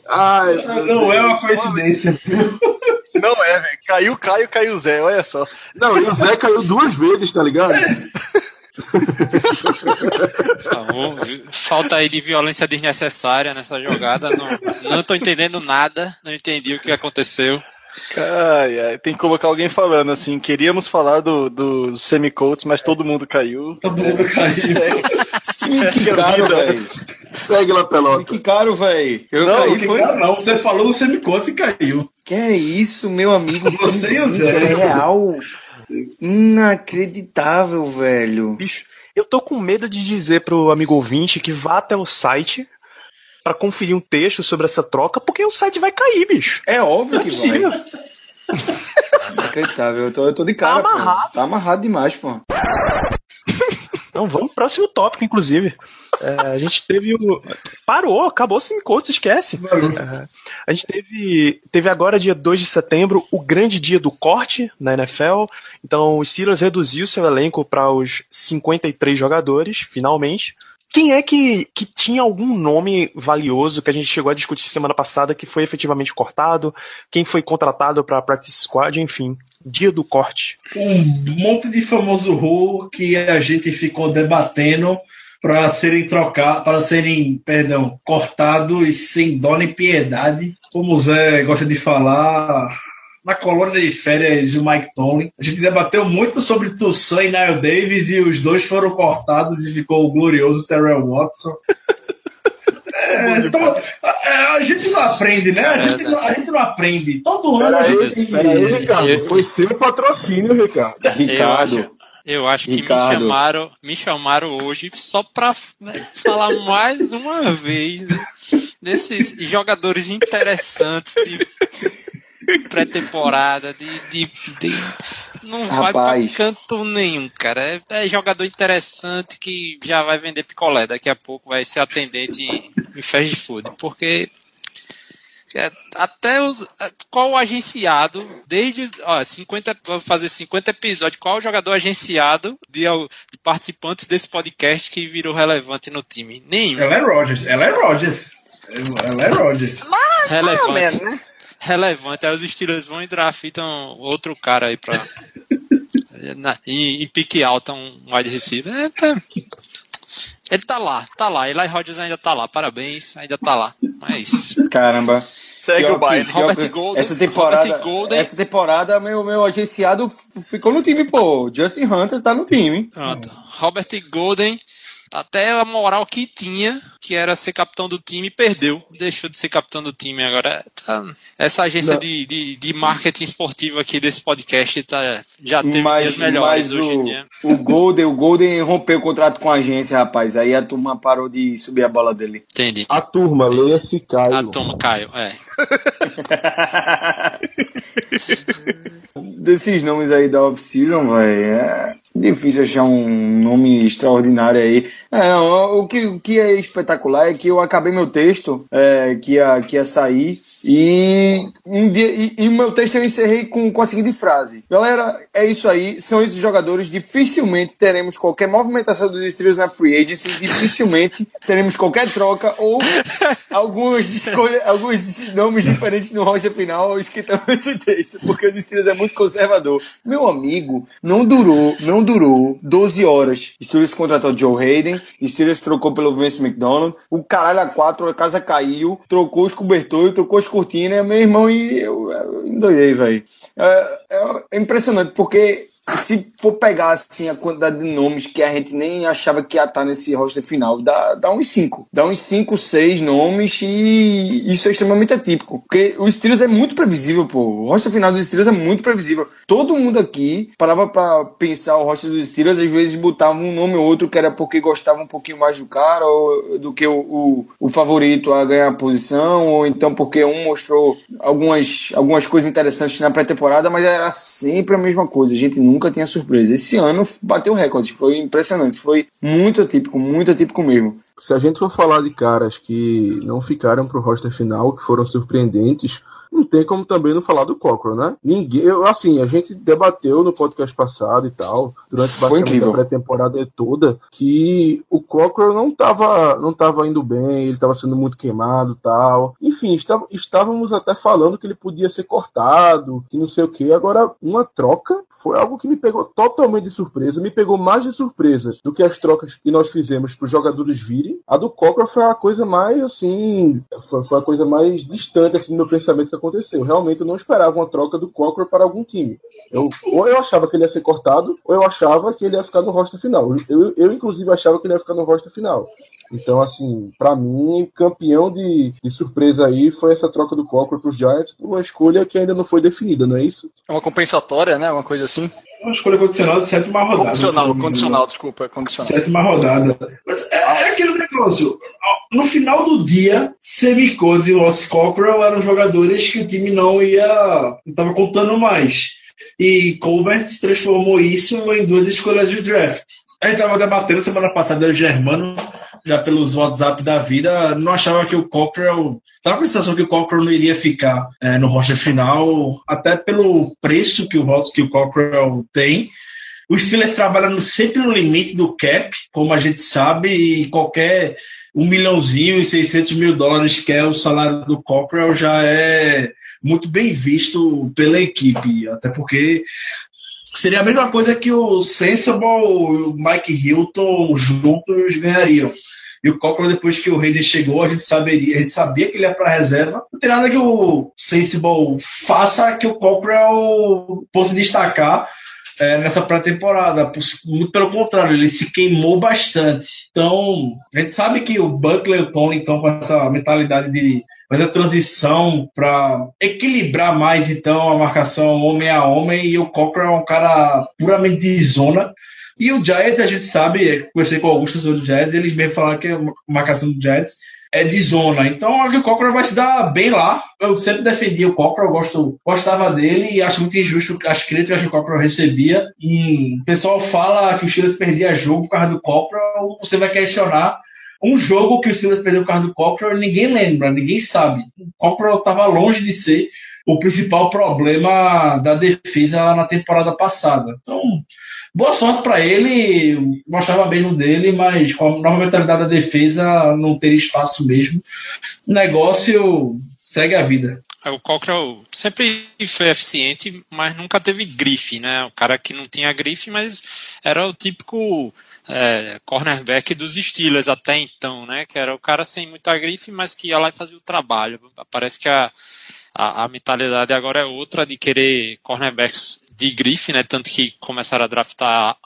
Ai, Não é uma coincidência. Não é, velho. Caiu Caio, caiu Zé, olha só. não, e o Zé caiu duas vezes, tá ligado? Favor, falta aí de violência desnecessária nessa jogada. Não, não tô entendendo nada, não entendi o que aconteceu. Ai, ai, tem que colocar alguém falando assim. Queríamos falar do, dos semicolts, mas todo mundo caiu. Todo mundo caiu. Que caro, velho. Segue lá, Pelota. Que caro, velho. Eu Não, caí, Que foi. cara, não, você falou no semiconto e caiu. Que é isso, meu amigo? Você é real. Inacreditável, velho. Bicho, eu tô com medo de dizer pro amigo ouvinte que vá até o site pra conferir um texto sobre essa troca, porque o site vai cair, bicho. É óbvio que vai. Possível. Inacreditável. Eu tô, eu tô de cara, Tá pô. amarrado. Tá amarrado demais, pô. Então vamos pro próximo tópico, inclusive. É, a gente teve o. Parou, acabou o Semicotes, esquece. É, a gente teve, teve agora, dia 2 de setembro, o grande dia do corte na NFL. Então o Steelers reduziu seu elenco para os 53 jogadores, finalmente. Quem é que, que tinha algum nome valioso que a gente chegou a discutir semana passada que foi efetivamente cortado? Quem foi contratado para practice squad, enfim. Dia do corte. Um monte de famoso Who que a gente ficou debatendo para serem trocados, para serem, perdão, cortados sem dó nem piedade. Como o Zé gosta de falar, na colônia de férias do Mike Tomlin. A gente debateu muito sobre Toussaint e Niall Davis e os dois foram cortados e ficou o glorioso Terrell Watson. É, então, a, a gente não aprende, né? A gente não, a gente não aprende. Todo ano a gente. peraí, Ricardo. Eu- Foi seu patrocínio, Ricardo. Eu Ricardo. acho, eu acho que me Ricardo. chamaram, me chamaram hoje só pra né, falar mais uma vez né, desses jogadores interessantes de pré-temporada, de, de, de- não vai pra Rapaz. canto nenhum, cara. É, é jogador interessante que já vai vender picolé, daqui a pouco vai ser atendente em, em fast food, porque é, até os. Qual o agenciado, desde. Ó, 50, vou fazer 50 episódios. Qual o jogador agenciado de, de participantes desse podcast que virou relevante no time? Nenhum. Ela é Rogers, ela é Rogers. Ela é Rogers. relevante. Relevante. Aí os Steelers vão e draftam outro cara aí pra. na, em, em pique alta, um wide receiver. É, tá- ele tá lá, tá lá. Eli Rodgers ainda tá lá. Parabéns, ainda tá lá. Mas. Caramba. Segue Pior o baile. pior Robert Golden- essa temporada, Robert Golden- essa temporada meu, meu agenciado ficou no time, pô. Justin Hunter tá no time. Pronto. Robert Golden, até a moral que tinha, que era ser capitão do time, perdeu. Deixou de ser capitão do time agora. tá- essa agência de, de, de marketing esportivo aqui desse podcast tá, já teve Mas, dias melhores mas hoje em o, dia. o Golden, o Golden rompeu o contrato com a agência, rapaz. Aí a turma parou de subir a bola dele. Entendi. A turma, leia-se Caio. Ah, toma, Caio. É. Desses nomes aí da off-season, velho, é difícil achar um nome extraordinário aí. É, o, que, o que é espetacular é que eu acabei meu texto, é, que, ia, que ia sair, e e, e meu texto eu encerrei com, com a seguinte frase. Galera, é isso aí, são esses jogadores, dificilmente teremos qualquer movimentação dos Steelers na free agency, dificilmente teremos qualquer troca ou algumas escolhas, alguns nomes diferentes no roster final escritos nesse texto, porque os Steelers é muito conservador. Meu amigo, não durou, não durou 12 horas. Steelers contratou Joe Hayden, Steelers trocou pelo Vince McDonald, o caralho a quatro, a casa caiu, trocou os cobertores, trocou as cortinas, meu irmão, e eu, eu endoiei, velho. É- é impressionante, porque se for pegar assim, a quantidade de nomes que a gente nem achava que ia estar nesse roster final, dá, dá uns 5. Dá uns 5, 6 nomes e isso é extremamente atípico. Porque o Steelers é muito previsível, pô. O roster final dos Steelers é muito previsível. Todo mundo aqui parava pra pensar o roster dos Steelers, às vezes botava um nome ou outro que era porque gostava um pouquinho mais do cara ou do que o, o, o favorito a ganhar a posição, ou então porque um mostrou algumas, algumas coisas interessantes na pré-temporada, mas era sempre a mesma coisa. A gente nunca tinha surpresa. Esse ano bateu recorde, foi impressionante, foi muito atípico, muito atípico mesmo. Se a gente for falar de caras que não ficaram pro roster final, que foram surpreendentes, não tem como também não falar do Cochrane, né? Ninguém, eu, assim, a gente debateu no podcast passado e tal, durante basicamente incrível. a pré-temporada toda, que o Cochrane não tava, não tava indo bem, ele tava sendo muito queimado e tal. Enfim, estava- estávamos até falando que ele podia ser cortado, que não sei o que. Agora, uma troca foi algo que me pegou totalmente de surpresa, me pegou mais de surpresa do que as trocas que nós fizemos para os jogadores virem. A do Cochrane foi a coisa mais, assim, foi, foi a coisa mais distante, assim, do meu pensamento que aconteceu. Realmente eu não esperava uma troca do Cochrane para algum time. Eu, ou eu achava que ele ia ser cortado, ou eu achava que ele ia ficar no roster final. Eu, eu inclusive, achava que ele ia ficar no roster final. Então, assim, pra mim, campeão de, de surpresa aí foi essa troca do Cochrane pros Giants por uma escolha que ainda não foi definida, não é isso? É uma compensatória, né? Uma coisa assim. Uma escolha condicional de sétima rodada. Condicional, condicional, desculpa, é condicional. Sétima rodada. Mas é, é aquele negócio. No final do dia, Semicose e Ross Cockrell eram jogadores que o time não ia. não estava contando mais. E Colbert transformou isso em duas escolhas de draft. A gente estava debatendo semana passada, o Germano, já pelos WhatsApp da vida, não achava que o Cockrell. Tava com a sensação que o Cockrell não iria ficar é, no roster final, até pelo preço que o, que o Cockrell tem. O Steelers trabalha sempre no limite do cap, como a gente sabe, e qualquer um milhãozinho e 600 mil dólares que é o salário do Cockrell já é muito bem visto pela equipe, até porque seria a mesma coisa que o Sensible e o Mike Hilton juntos ganhariam. E o Cockrell, depois que o Hayden chegou, a gente, saberia, a gente sabia que ele ia para reserva. Não tem nada que o Sensible faça que o Cockrell possa destacar é, nessa pré-temporada. Muito pelo contrário, ele se queimou bastante. Então, a gente sabe que o Butler e o Tony estão com essa mentalidade de fazer a transição para equilibrar mais então a marcação homem a homem e o Cochrane é um cara puramente de zona. E o Giants, a gente sabe, eu conversei com o Augusto sobre o Giants, eles mesmo falaram que a marcação do Giants é de zona. Então, o Cochrane vai se dar bem lá. Eu sempre defendi o Cochrane, eu gosto, gostava dele e acho muito injusto as críticas que o Cochrane recebia. E o pessoal fala que o Steelers perdia jogo por causa do Cochrane, você vai questionar um jogo que o Steelers perdeu por causa do Cochrane, ninguém lembra, ninguém sabe. O Cochrane estava longe de ser o principal problema da defesa na temporada passada. Então, boa sorte para ele. Gostava mesmo dele, mas com a nova mentalidade da defesa não teria espaço mesmo. O negócio segue a vida. É, O Cockrell sempre foi eficiente, mas nunca teve grife, né? O cara que não tinha grife, mas era o típico é, cornerback dos Steelers até então, né? Que era o cara sem muita grife, mas que ia lá e fazia o trabalho. Parece que a, a, a mentalidade agora é outra de querer cornerbacks de grife, né? Tanto que começaram a draftar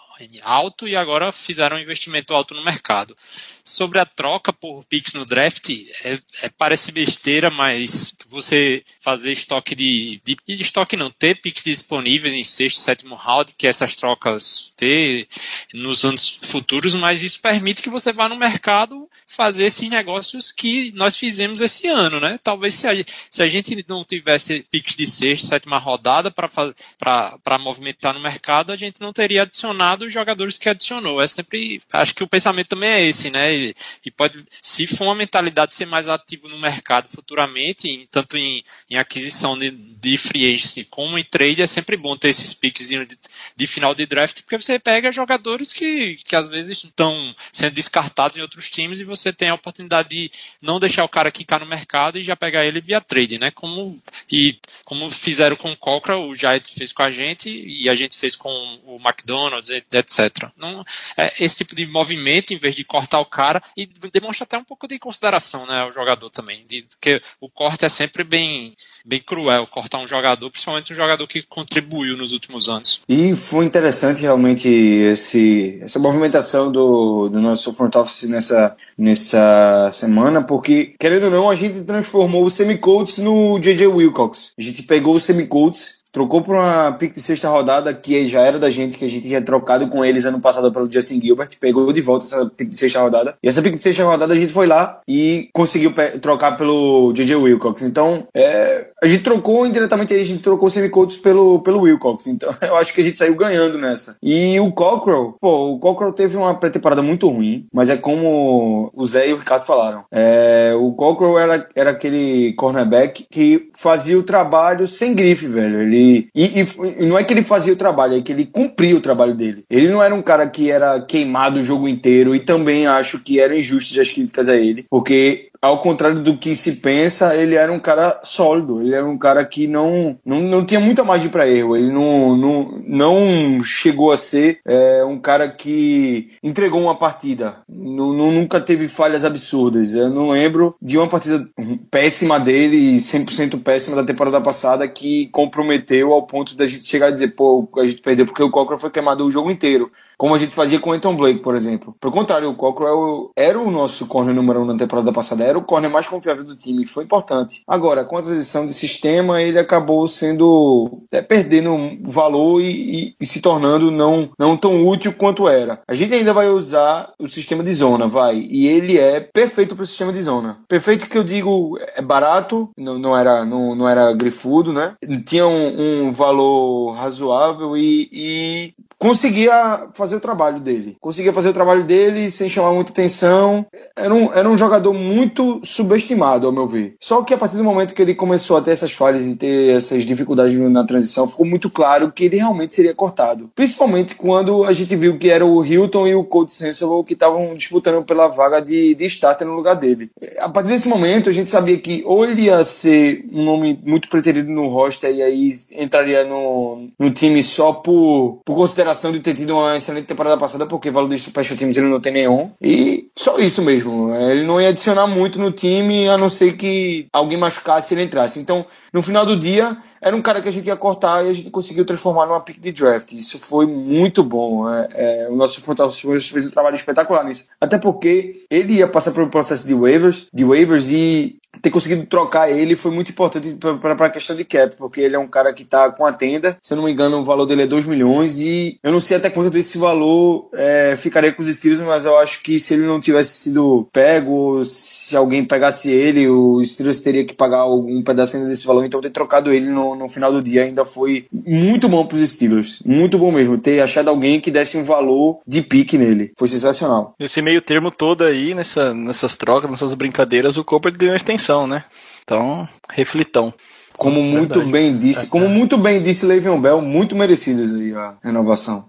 alto e agora fizeram um investimento alto no mercado. Sobre a troca por picks no draft, é, é, parece besteira, mas você fazer estoque de, de, de estoque não, ter picks disponíveis em sexto, sétimo round, que essas trocas ter nos anos futuros, mas isso permite que você vá no mercado fazer esses negócios que nós fizemos esse ano, né? Talvez se a, se a gente não tivesse picks de sexta, sétima rodada para movimentar no mercado, a gente não teria adicionado os jogadores que adicionou. É sempre, acho que o pensamento também é esse, né? E, e pode, se for uma mentalidade de ser mais ativo no mercado futuramente, em, tanto em, em aquisição de, de free agency como em trade, é sempre bom ter esses picks de, de final de draft, porque você pega jogadores que, que às vezes estão sendo descartados em outros times e você tem a oportunidade de não deixar o cara quicar no mercado e já pegar ele via trade, né? Como, e, como fizeram com o Cochrane, o Giants fez com a gente e a gente fez com o McDonald's, etc. etc. Não, é, esse tipo de movimento, em vez de cortar o cara, e demonstra até um pouco de consideração, né, o jogador também, de, porque o corte é sempre bem, bem cruel, cortar um jogador, principalmente um jogador que contribuiu nos últimos anos. E foi interessante realmente esse, essa movimentação do, do nosso front office nessa, nessa semana, porque, querendo ou não, a gente transformou o Semicolts no J.J. Wilcox. A gente pegou o Semicolts Trocou por uma pick de sexta rodada que já era da gente, que a gente tinha trocado com eles ano passado pelo Justin Gilbert. Pegou de volta essa pick de sexta rodada. E essa pick de sexta rodada a gente foi lá e conseguiu trocar pelo J.J. Wilcox. Então, é, a gente trocou indiretamente, a gente trocou o Semicolts pelo, pelo Wilcox. Então, eu acho que a gente saiu ganhando nessa. E o Cockrell, pô, o Cockrell teve uma pré-temporada muito ruim, mas é como o Zé e o Ricardo falaram. É, o Cockrell era, era aquele cornerback que fazia o trabalho sem grife, velho. Ele e, e, não é que ele fazia o trabalho, é que ele cumpria o trabalho dele. Ele não era um cara que era queimado o jogo inteiro e também acho que eram injustas as críticas a ele, porque ao contrário do que se pensa, ele era um cara sólido, ele era um cara que não, não, não tinha muita margem para erro, ele não, não, não chegou a ser é, um cara que entregou uma partida, não, nunca teve falhas absurdas. Eu não lembro de uma partida péssima dele, 100% péssima da temporada passada, que comprometeu ao ponto da gente chegar a dizer, pô, a gente perdeu porque o Cochran foi queimado o jogo inteiro como a gente fazia com o Anton Blake, por exemplo. Pelo contrário, o Cockrell era o nosso corner número um na temporada passada, era o corner mais confiável do time, foi importante. Agora, com a transição de sistema, ele acabou sendo é, perdendo valor e, e, e, se tornando não, não tão útil quanto era. A gente ainda vai usar o sistema de zona, vai, e ele é perfeito para o sistema de zona. Perfeito que eu digo é barato, não, não era não, não era grifudo, né? Tinha um, um valor razoável e, e conseguia fazer o trabalho dele. Conseguia fazer o trabalho dele sem chamar muita atenção. Era um, era um jogador muito subestimado, ao meu ver. Só que a partir do momento que ele começou a ter essas falhas e ter essas dificuldades na transição, ficou muito claro que ele realmente seria cortado. Principalmente quando a gente viu que era o Hilton e o Colt Sensible que estavam disputando pela vaga de, de starter no lugar dele. A partir desse momento, a gente sabia que ou ele ia ser um nome muito preterido no roster e aí entraria no, no time só por, por consideração de ter tido uma excelente temporada passada, porque valor de special teams ele não tem nenhum. E só isso mesmo. Ele não ia adicionar muito no time, a não ser que alguém machucasse e ele entrasse. Então, no final do dia, era um cara que a gente ia cortar e a gente conseguiu transformar numa pick de draft. Isso foi muito bom. É, é, o nosso Fantasma fez um trabalho espetacular nisso. Até porque ele ia passar pelo processo de waivers, de waivers e ter conseguido trocar ele foi muito importante para a questão de cap, porque ele é um cara que está com a tenda. Se eu não me engano, o valor dele é 2 milhões e eu não sei até quanto desse valor é, ficaria com os Steelers, mas eu acho que se ele não tivesse sido pego, se alguém pegasse ele, o Steelers teria que pagar um pedacinho desse valor. Então ter trocado ele no, no final do dia ainda foi muito bom para os Steelers. Muito bom mesmo. Ter achado alguém que desse um valor de pique nele. Foi sensacional. Esse meio termo todo aí, nessa, nessas trocas, nessas brincadeiras, o Cooper ganhou extensão, né? Então, reflitão. Como muito Verdade. bem disse, como muito bem disse Le'Veon Bell, muito merecidas aí a renovação.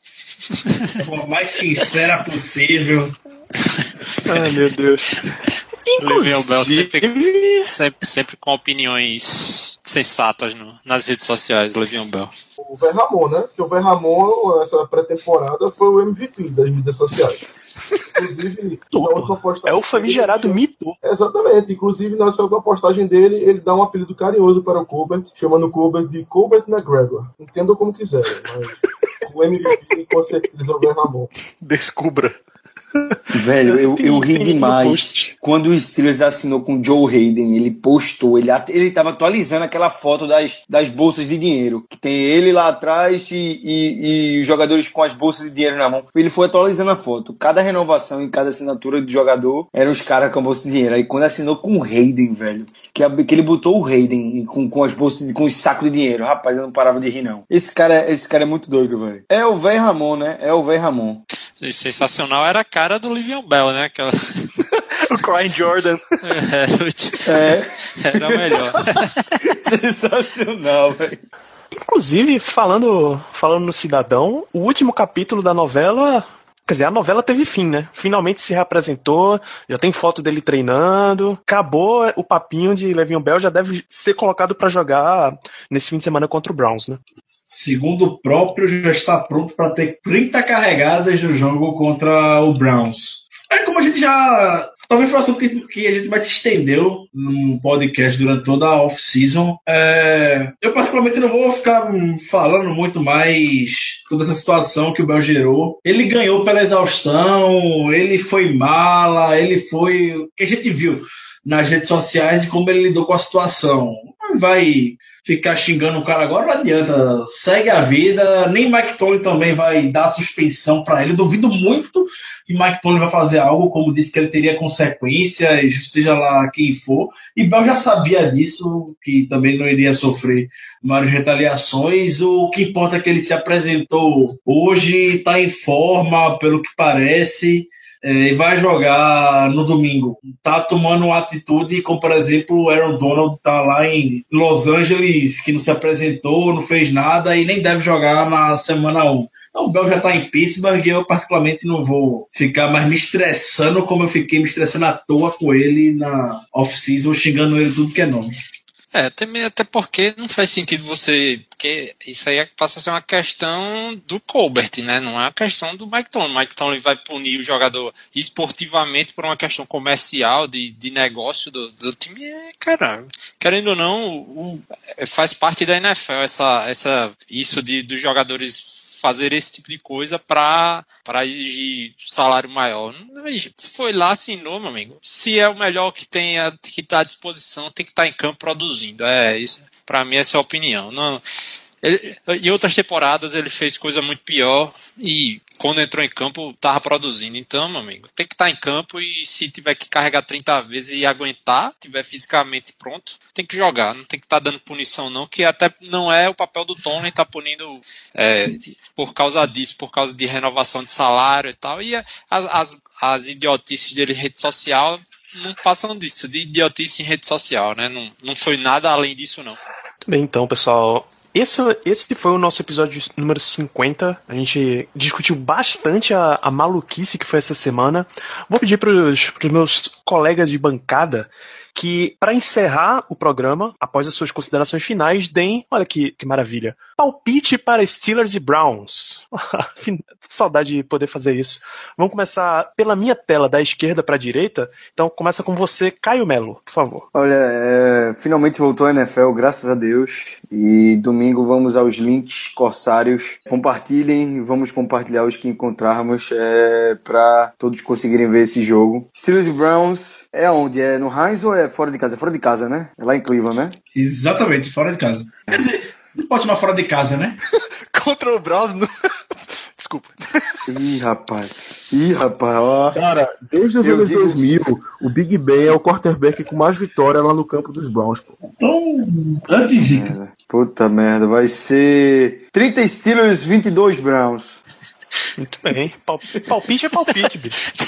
a mais sincera possível. Ai, meu Deus. Le'Veon Bell sempre, sempre, sempre, com opiniões sensatas no, nas redes sociais, Le'Veon Bell. O Verramon, né? Que o Verramon, essa pré-temporada, foi o MVP das mídias sociais. Inclusive, na postagem. É o famigerado mito. Exatamente. Inclusive, nessa última postagem dele, ele dá um apelido carinhoso para o Colbert, chamando o Colbert de Colbert McGregor. Entendam como quiserem, mas o MVP com certeza é o. Descubra. Velho, eu, eu ri demais. Quando o Steelers assinou com o Joe Hayden, ele postou, ele, ele tava atualizando aquela foto das, das bolsas de dinheiro. Que tem ele lá atrás e, e, e os jogadores com as bolsas de dinheiro na mão. Ele foi atualizando a foto. Cada renovação e cada assinatura de jogador eram os caras com a bolsa de dinheiro. Aí quando assinou com o Hayden, velho, que, que ele botou o Hayden com, com as bolsas, com os sacos de dinheiro. Rapaz, eu não parava de rir, não. Esse cara, esse cara é muito doido, velho. É o velho Ramon, né? É o velho Ramon. Sensacional era a cara do Livion Bell, né? Aquela... o Crying Jordan. É, é. Era melhor. Sensacional, velho. Inclusive, falando, falando no Cidadão, o último capítulo da novela. Quer dizer, a novela teve fim, né? Finalmente se reapresentou, já tem foto dele treinando. Acabou o papinho de Le'Veon Bell, já deve ser colocado para jogar nesse fim de semana contra o Browns, né? segundo o próprio, já está pronto para ter 30 carregadas no jogo contra o Browns. É como a gente já. Talvez foi um assunto que, que a gente mais se estendeu num podcast durante toda a off-season. É, eu, particularmente, não vou ficar hum, falando muito mais toda essa situação que o Bel gerou. Ele ganhou pela exaustão, ele foi mala, ele foi. Que a gente viu nas redes sociais e como ele lidou com a situação. Não vai ficar xingando o cara agora, não adianta. Segue a vida. Nem Mike Tolley também vai dar suspensão para ele. duvido muito que Mike Tolley vai fazer algo, como disse que ele teria consequências, seja lá quem for. E Bell já sabia disso, que também não iria sofrer maiores retaliações. O que importa é que ele se apresentou hoje, está em forma, pelo que parece e vai jogar no domingo, tá tomando uma atitude como, por exemplo, o Aaron Donald tá lá em Los Angeles, que não se apresentou, não fez nada e nem deve jogar na semana 1. Então, o Bel já tá em Pittsburgh e eu, particularmente, não vou ficar mais me estressando como eu fiquei me estressando à toa com ele na off-season, xingando ele tudo que é nome. É, até, até porque não faz sentido você. Porque isso aí passa a ser uma questão do Colbert, né? Não é uma questão do Mike Tomlin. Mike Tomlin vai punir o jogador esportivamente por uma questão comercial, de, de negócio do, do time. É, cara, querendo ou não, o, faz parte da NFL essa, essa, isso de, dos jogadores fazer esse tipo de coisa para exigir salário maior. Foi lá, assinou, meu amigo. Se é o melhor que tem que está à disposição, tem que estar tá em campo produzindo. É isso. Para mim, essa é a opinião. Não, ele, em outras temporadas ele fez coisa muito pior e quando entrou em campo, tava produzindo. Então, meu amigo, tem que estar tá em campo e se tiver que carregar 30 vezes e aguentar, tiver fisicamente pronto, tem que jogar. Não tem que estar tá dando punição, não, que até não é o papel do Tony estar tá punindo é, por causa disso, por causa de renovação de salário e tal. E as, as, idiotices dele rede social não passam disso, de idiotice em rede social, né? Não, não foi nada além disso, não. Muito bem, então, pessoal. Esse, esse foi o nosso episódio número 50. A gente discutiu bastante a, a maluquice que foi essa semana. Vou pedir para os meus colegas de bancada que, para encerrar o programa, após as suas considerações finais, deem, olha que, que maravilha, palpite para Steelers e Browns. Saudade de poder fazer isso. Vamos começar pela minha tela, da esquerda para a direita. Então começa com você, Caio Melo, por favor. Olha, é, finalmente voltou a NFL, graças a Deus. E domingo vamos aos links corsários. Compartilhem, vamos compartilhar os que encontrarmos é, para todos conseguirem ver esse jogo. Steelers e Browns é onde? É no Heinz ou é fora de casa? É fora de casa, né? É lá em Cleveland, né? Exatamente, fora de casa. Quer dizer, não pode chamar fora de casa, né? Contra o Browns. No... Desculpa. Ih, rapaz. Ih, rapaz, ó. Cara, desde os anos digo... 2000, o Big Ben é o quarterback com mais vitória lá no campo dos Browns. Pô. Então, antes Puta merda, vai ser 30 Steelers, 22 Browns. Muito bem. Palpite é palpite, bicho.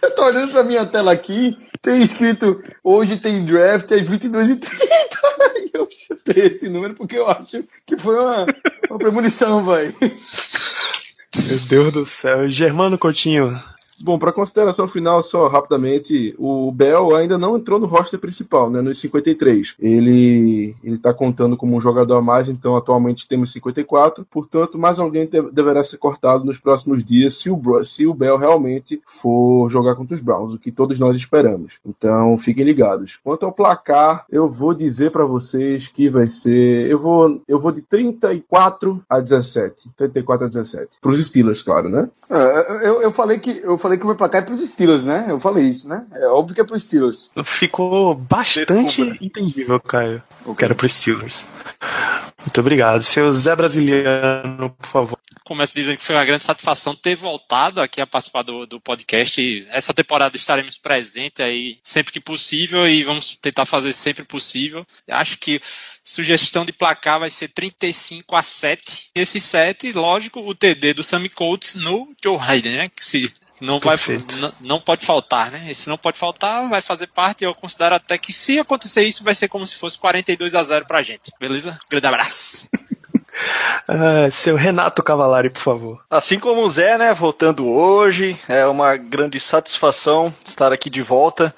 Eu tô olhando pra minha tela aqui, tem escrito hoje tem draft às 22 e 30 Eu chutei esse número porque eu acho que foi uma, uma premonição, vai. Meu Deus do céu. Germano Coutinho, Bom, para consideração final, só rapidamente, o Bell ainda não entrou no roster principal, né, nos 53. Ele ele está contando como um jogador a mais, então atualmente temos 54. Portanto, mais alguém deverá ser cortado nos próximos dias se o, se o Bell realmente for jogar contra os Browns, o que todos nós esperamos. Então, fiquem ligados. Quanto ao placar, eu vou dizer para vocês que vai ser, eu vou eu vou de 34 a 17, 34 a 17. Para os Steelers, claro, né? É, eu, eu falei que eu falei falei que o meu placar é pros Steelers, né? Eu falei isso, né? É óbvio que é pros Steelers. Ficou bastante Desculpa. entendível, Caio. Okay. Que era pros Steelers. Muito obrigado. Seu Zé Brasiliano, por favor. Começo dizendo que foi uma grande satisfação ter voltado aqui a participar do, do podcast. Essa temporada estaremos presentes aí sempre que possível e vamos tentar fazer sempre possível. Acho que sugestão de placar vai ser 35 a 7. Esse 7, lógico, o TD do Sammy Coates no Joe Hayden, né? Que se não, vai, não, não, pode faltar, né? Esse não pode faltar, vai fazer parte. Eu considero até que se acontecer isso, vai ser como se fosse 42 a 0 pra gente. Beleza? Grande abraço. Uh, seu Renato Cavalari, por favor. Assim como o Zé, né? Voltando hoje. É uma grande satisfação estar aqui de volta.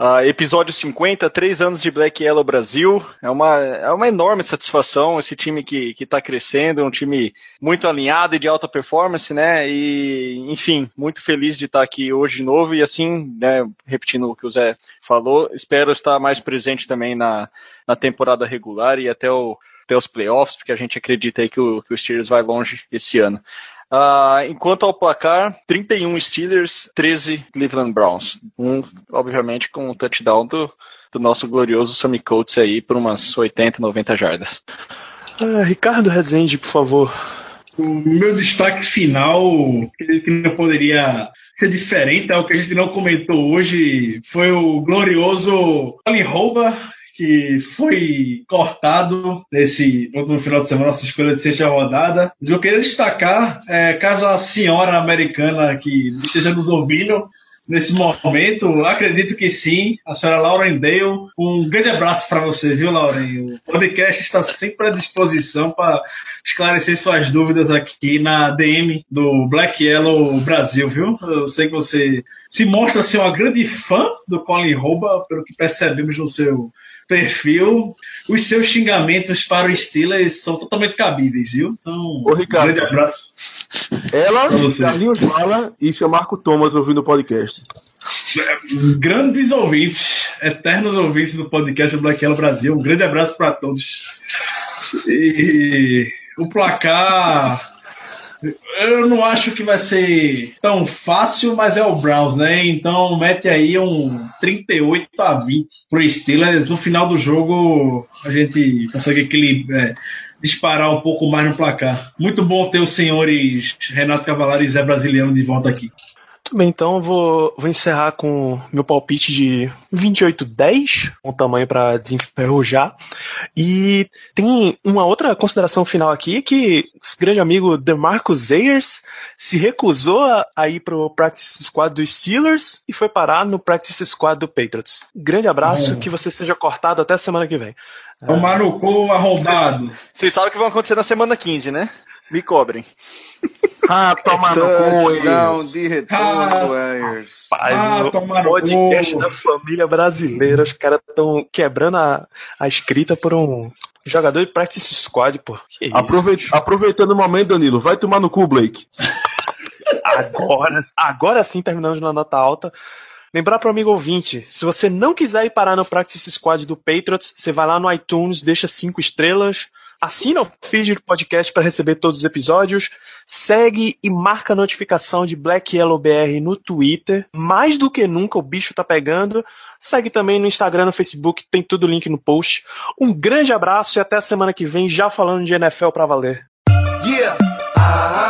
Uh, episódio 50, três anos de Black Yellow Brasil. É uma, é uma enorme satisfação esse time que, que tá crescendo, um time muito alinhado e de alta performance, né? E, enfim, muito feliz de estar aqui hoje de novo. E assim, né, repetindo o que o Zé falou, espero estar mais presente também na, na temporada regular e até o até os playoffs, porque a gente acredita aí que o, que o Steelers vai longe esse ano. Uh, enquanto ao placar, 31 Steelers, 13 Cleveland Browns. Um, obviamente, com o um touchdown do, do nosso glorioso Sammy Coates aí por umas 80, 90 jardas. Uh, Ricardo Rezende, por favor. O meu destaque final, que não poderia ser diferente, é o que a gente não comentou hoje, foi o glorioso Colin Rouba, que foi cortado nesse no final de semana, nossa escolha de sexta rodada. Mas eu queria destacar, é, caso a senhora americana que esteja nos ouvindo, nesse momento? Acredito que sim. A senhora Lauren Dale, um grande abraço para você, viu, Lauren? O podcast está sempre à disposição para esclarecer suas dúvidas aqui na DM do Black Yellow Brasil, viu? Eu sei que você se mostra ser uma grande fã do Colin Rouba, pelo que percebemos no seu perfil, os seus xingamentos para o Steelers são totalmente cabíveis, viu? Então, Ô, Ricardo, um grande abraço. Ela, Carlinhos Mala e Chamarco Thomas ouvindo o podcast. Grandes ouvintes, eternos ouvintes do podcast Black Yellow Brasil. Um grande abraço para todos. E o placar eu não acho que vai ser tão fácil, mas é o Browns, né? Então mete aí um 38 a 20 pro Steelers. No final do jogo a gente consegue equilibrar, é, disparar um pouco mais no placar. Muito bom ter os senhores Renato Cavalari e Zé Brasiliano de volta aqui. Muito bem, então eu vou, vou encerrar com meu palpite de 28-10, um tamanho para desenferrujar. E tem uma outra consideração final aqui, que o grande amigo DeMarcus Ayers se recusou a, a ir pro practice squad dos Steelers e foi parar no practice squad do Patriots. Grande abraço, que você seja cortado até semana que vem. No cu arrombado. Vocês sabem o que vai acontecer na semana 15, né? Me cobrem. Ah, toma no cu, Ayers. de retorno, Ayers. Rapaz, Ah, o tomar no podcast da família brasileira, os caras estão quebrando a, a escrita por um jogador de practice squad, pô. Que isso? Aproveit- aproveitando o momento, Danilo, vai tomar no cu, Blake. Agora, agora sim terminamos na nota alta. Lembrar para o amigo ouvinte, se você não quiser ir parar no Practice Squad do Patriots, você vai lá no iTunes, deixa cinco estrelas, assina o feed do podcast para receber todos os episódios, segue e marca a notificação de Black Yellow BR no Twitter. Mais do que nunca o bicho tá pegando. Segue também no Instagram, no Facebook, tem tudo o link no post. Um grande abraço e até a semana que vem, já falando de NFL pra valer. Yeah, uh-huh,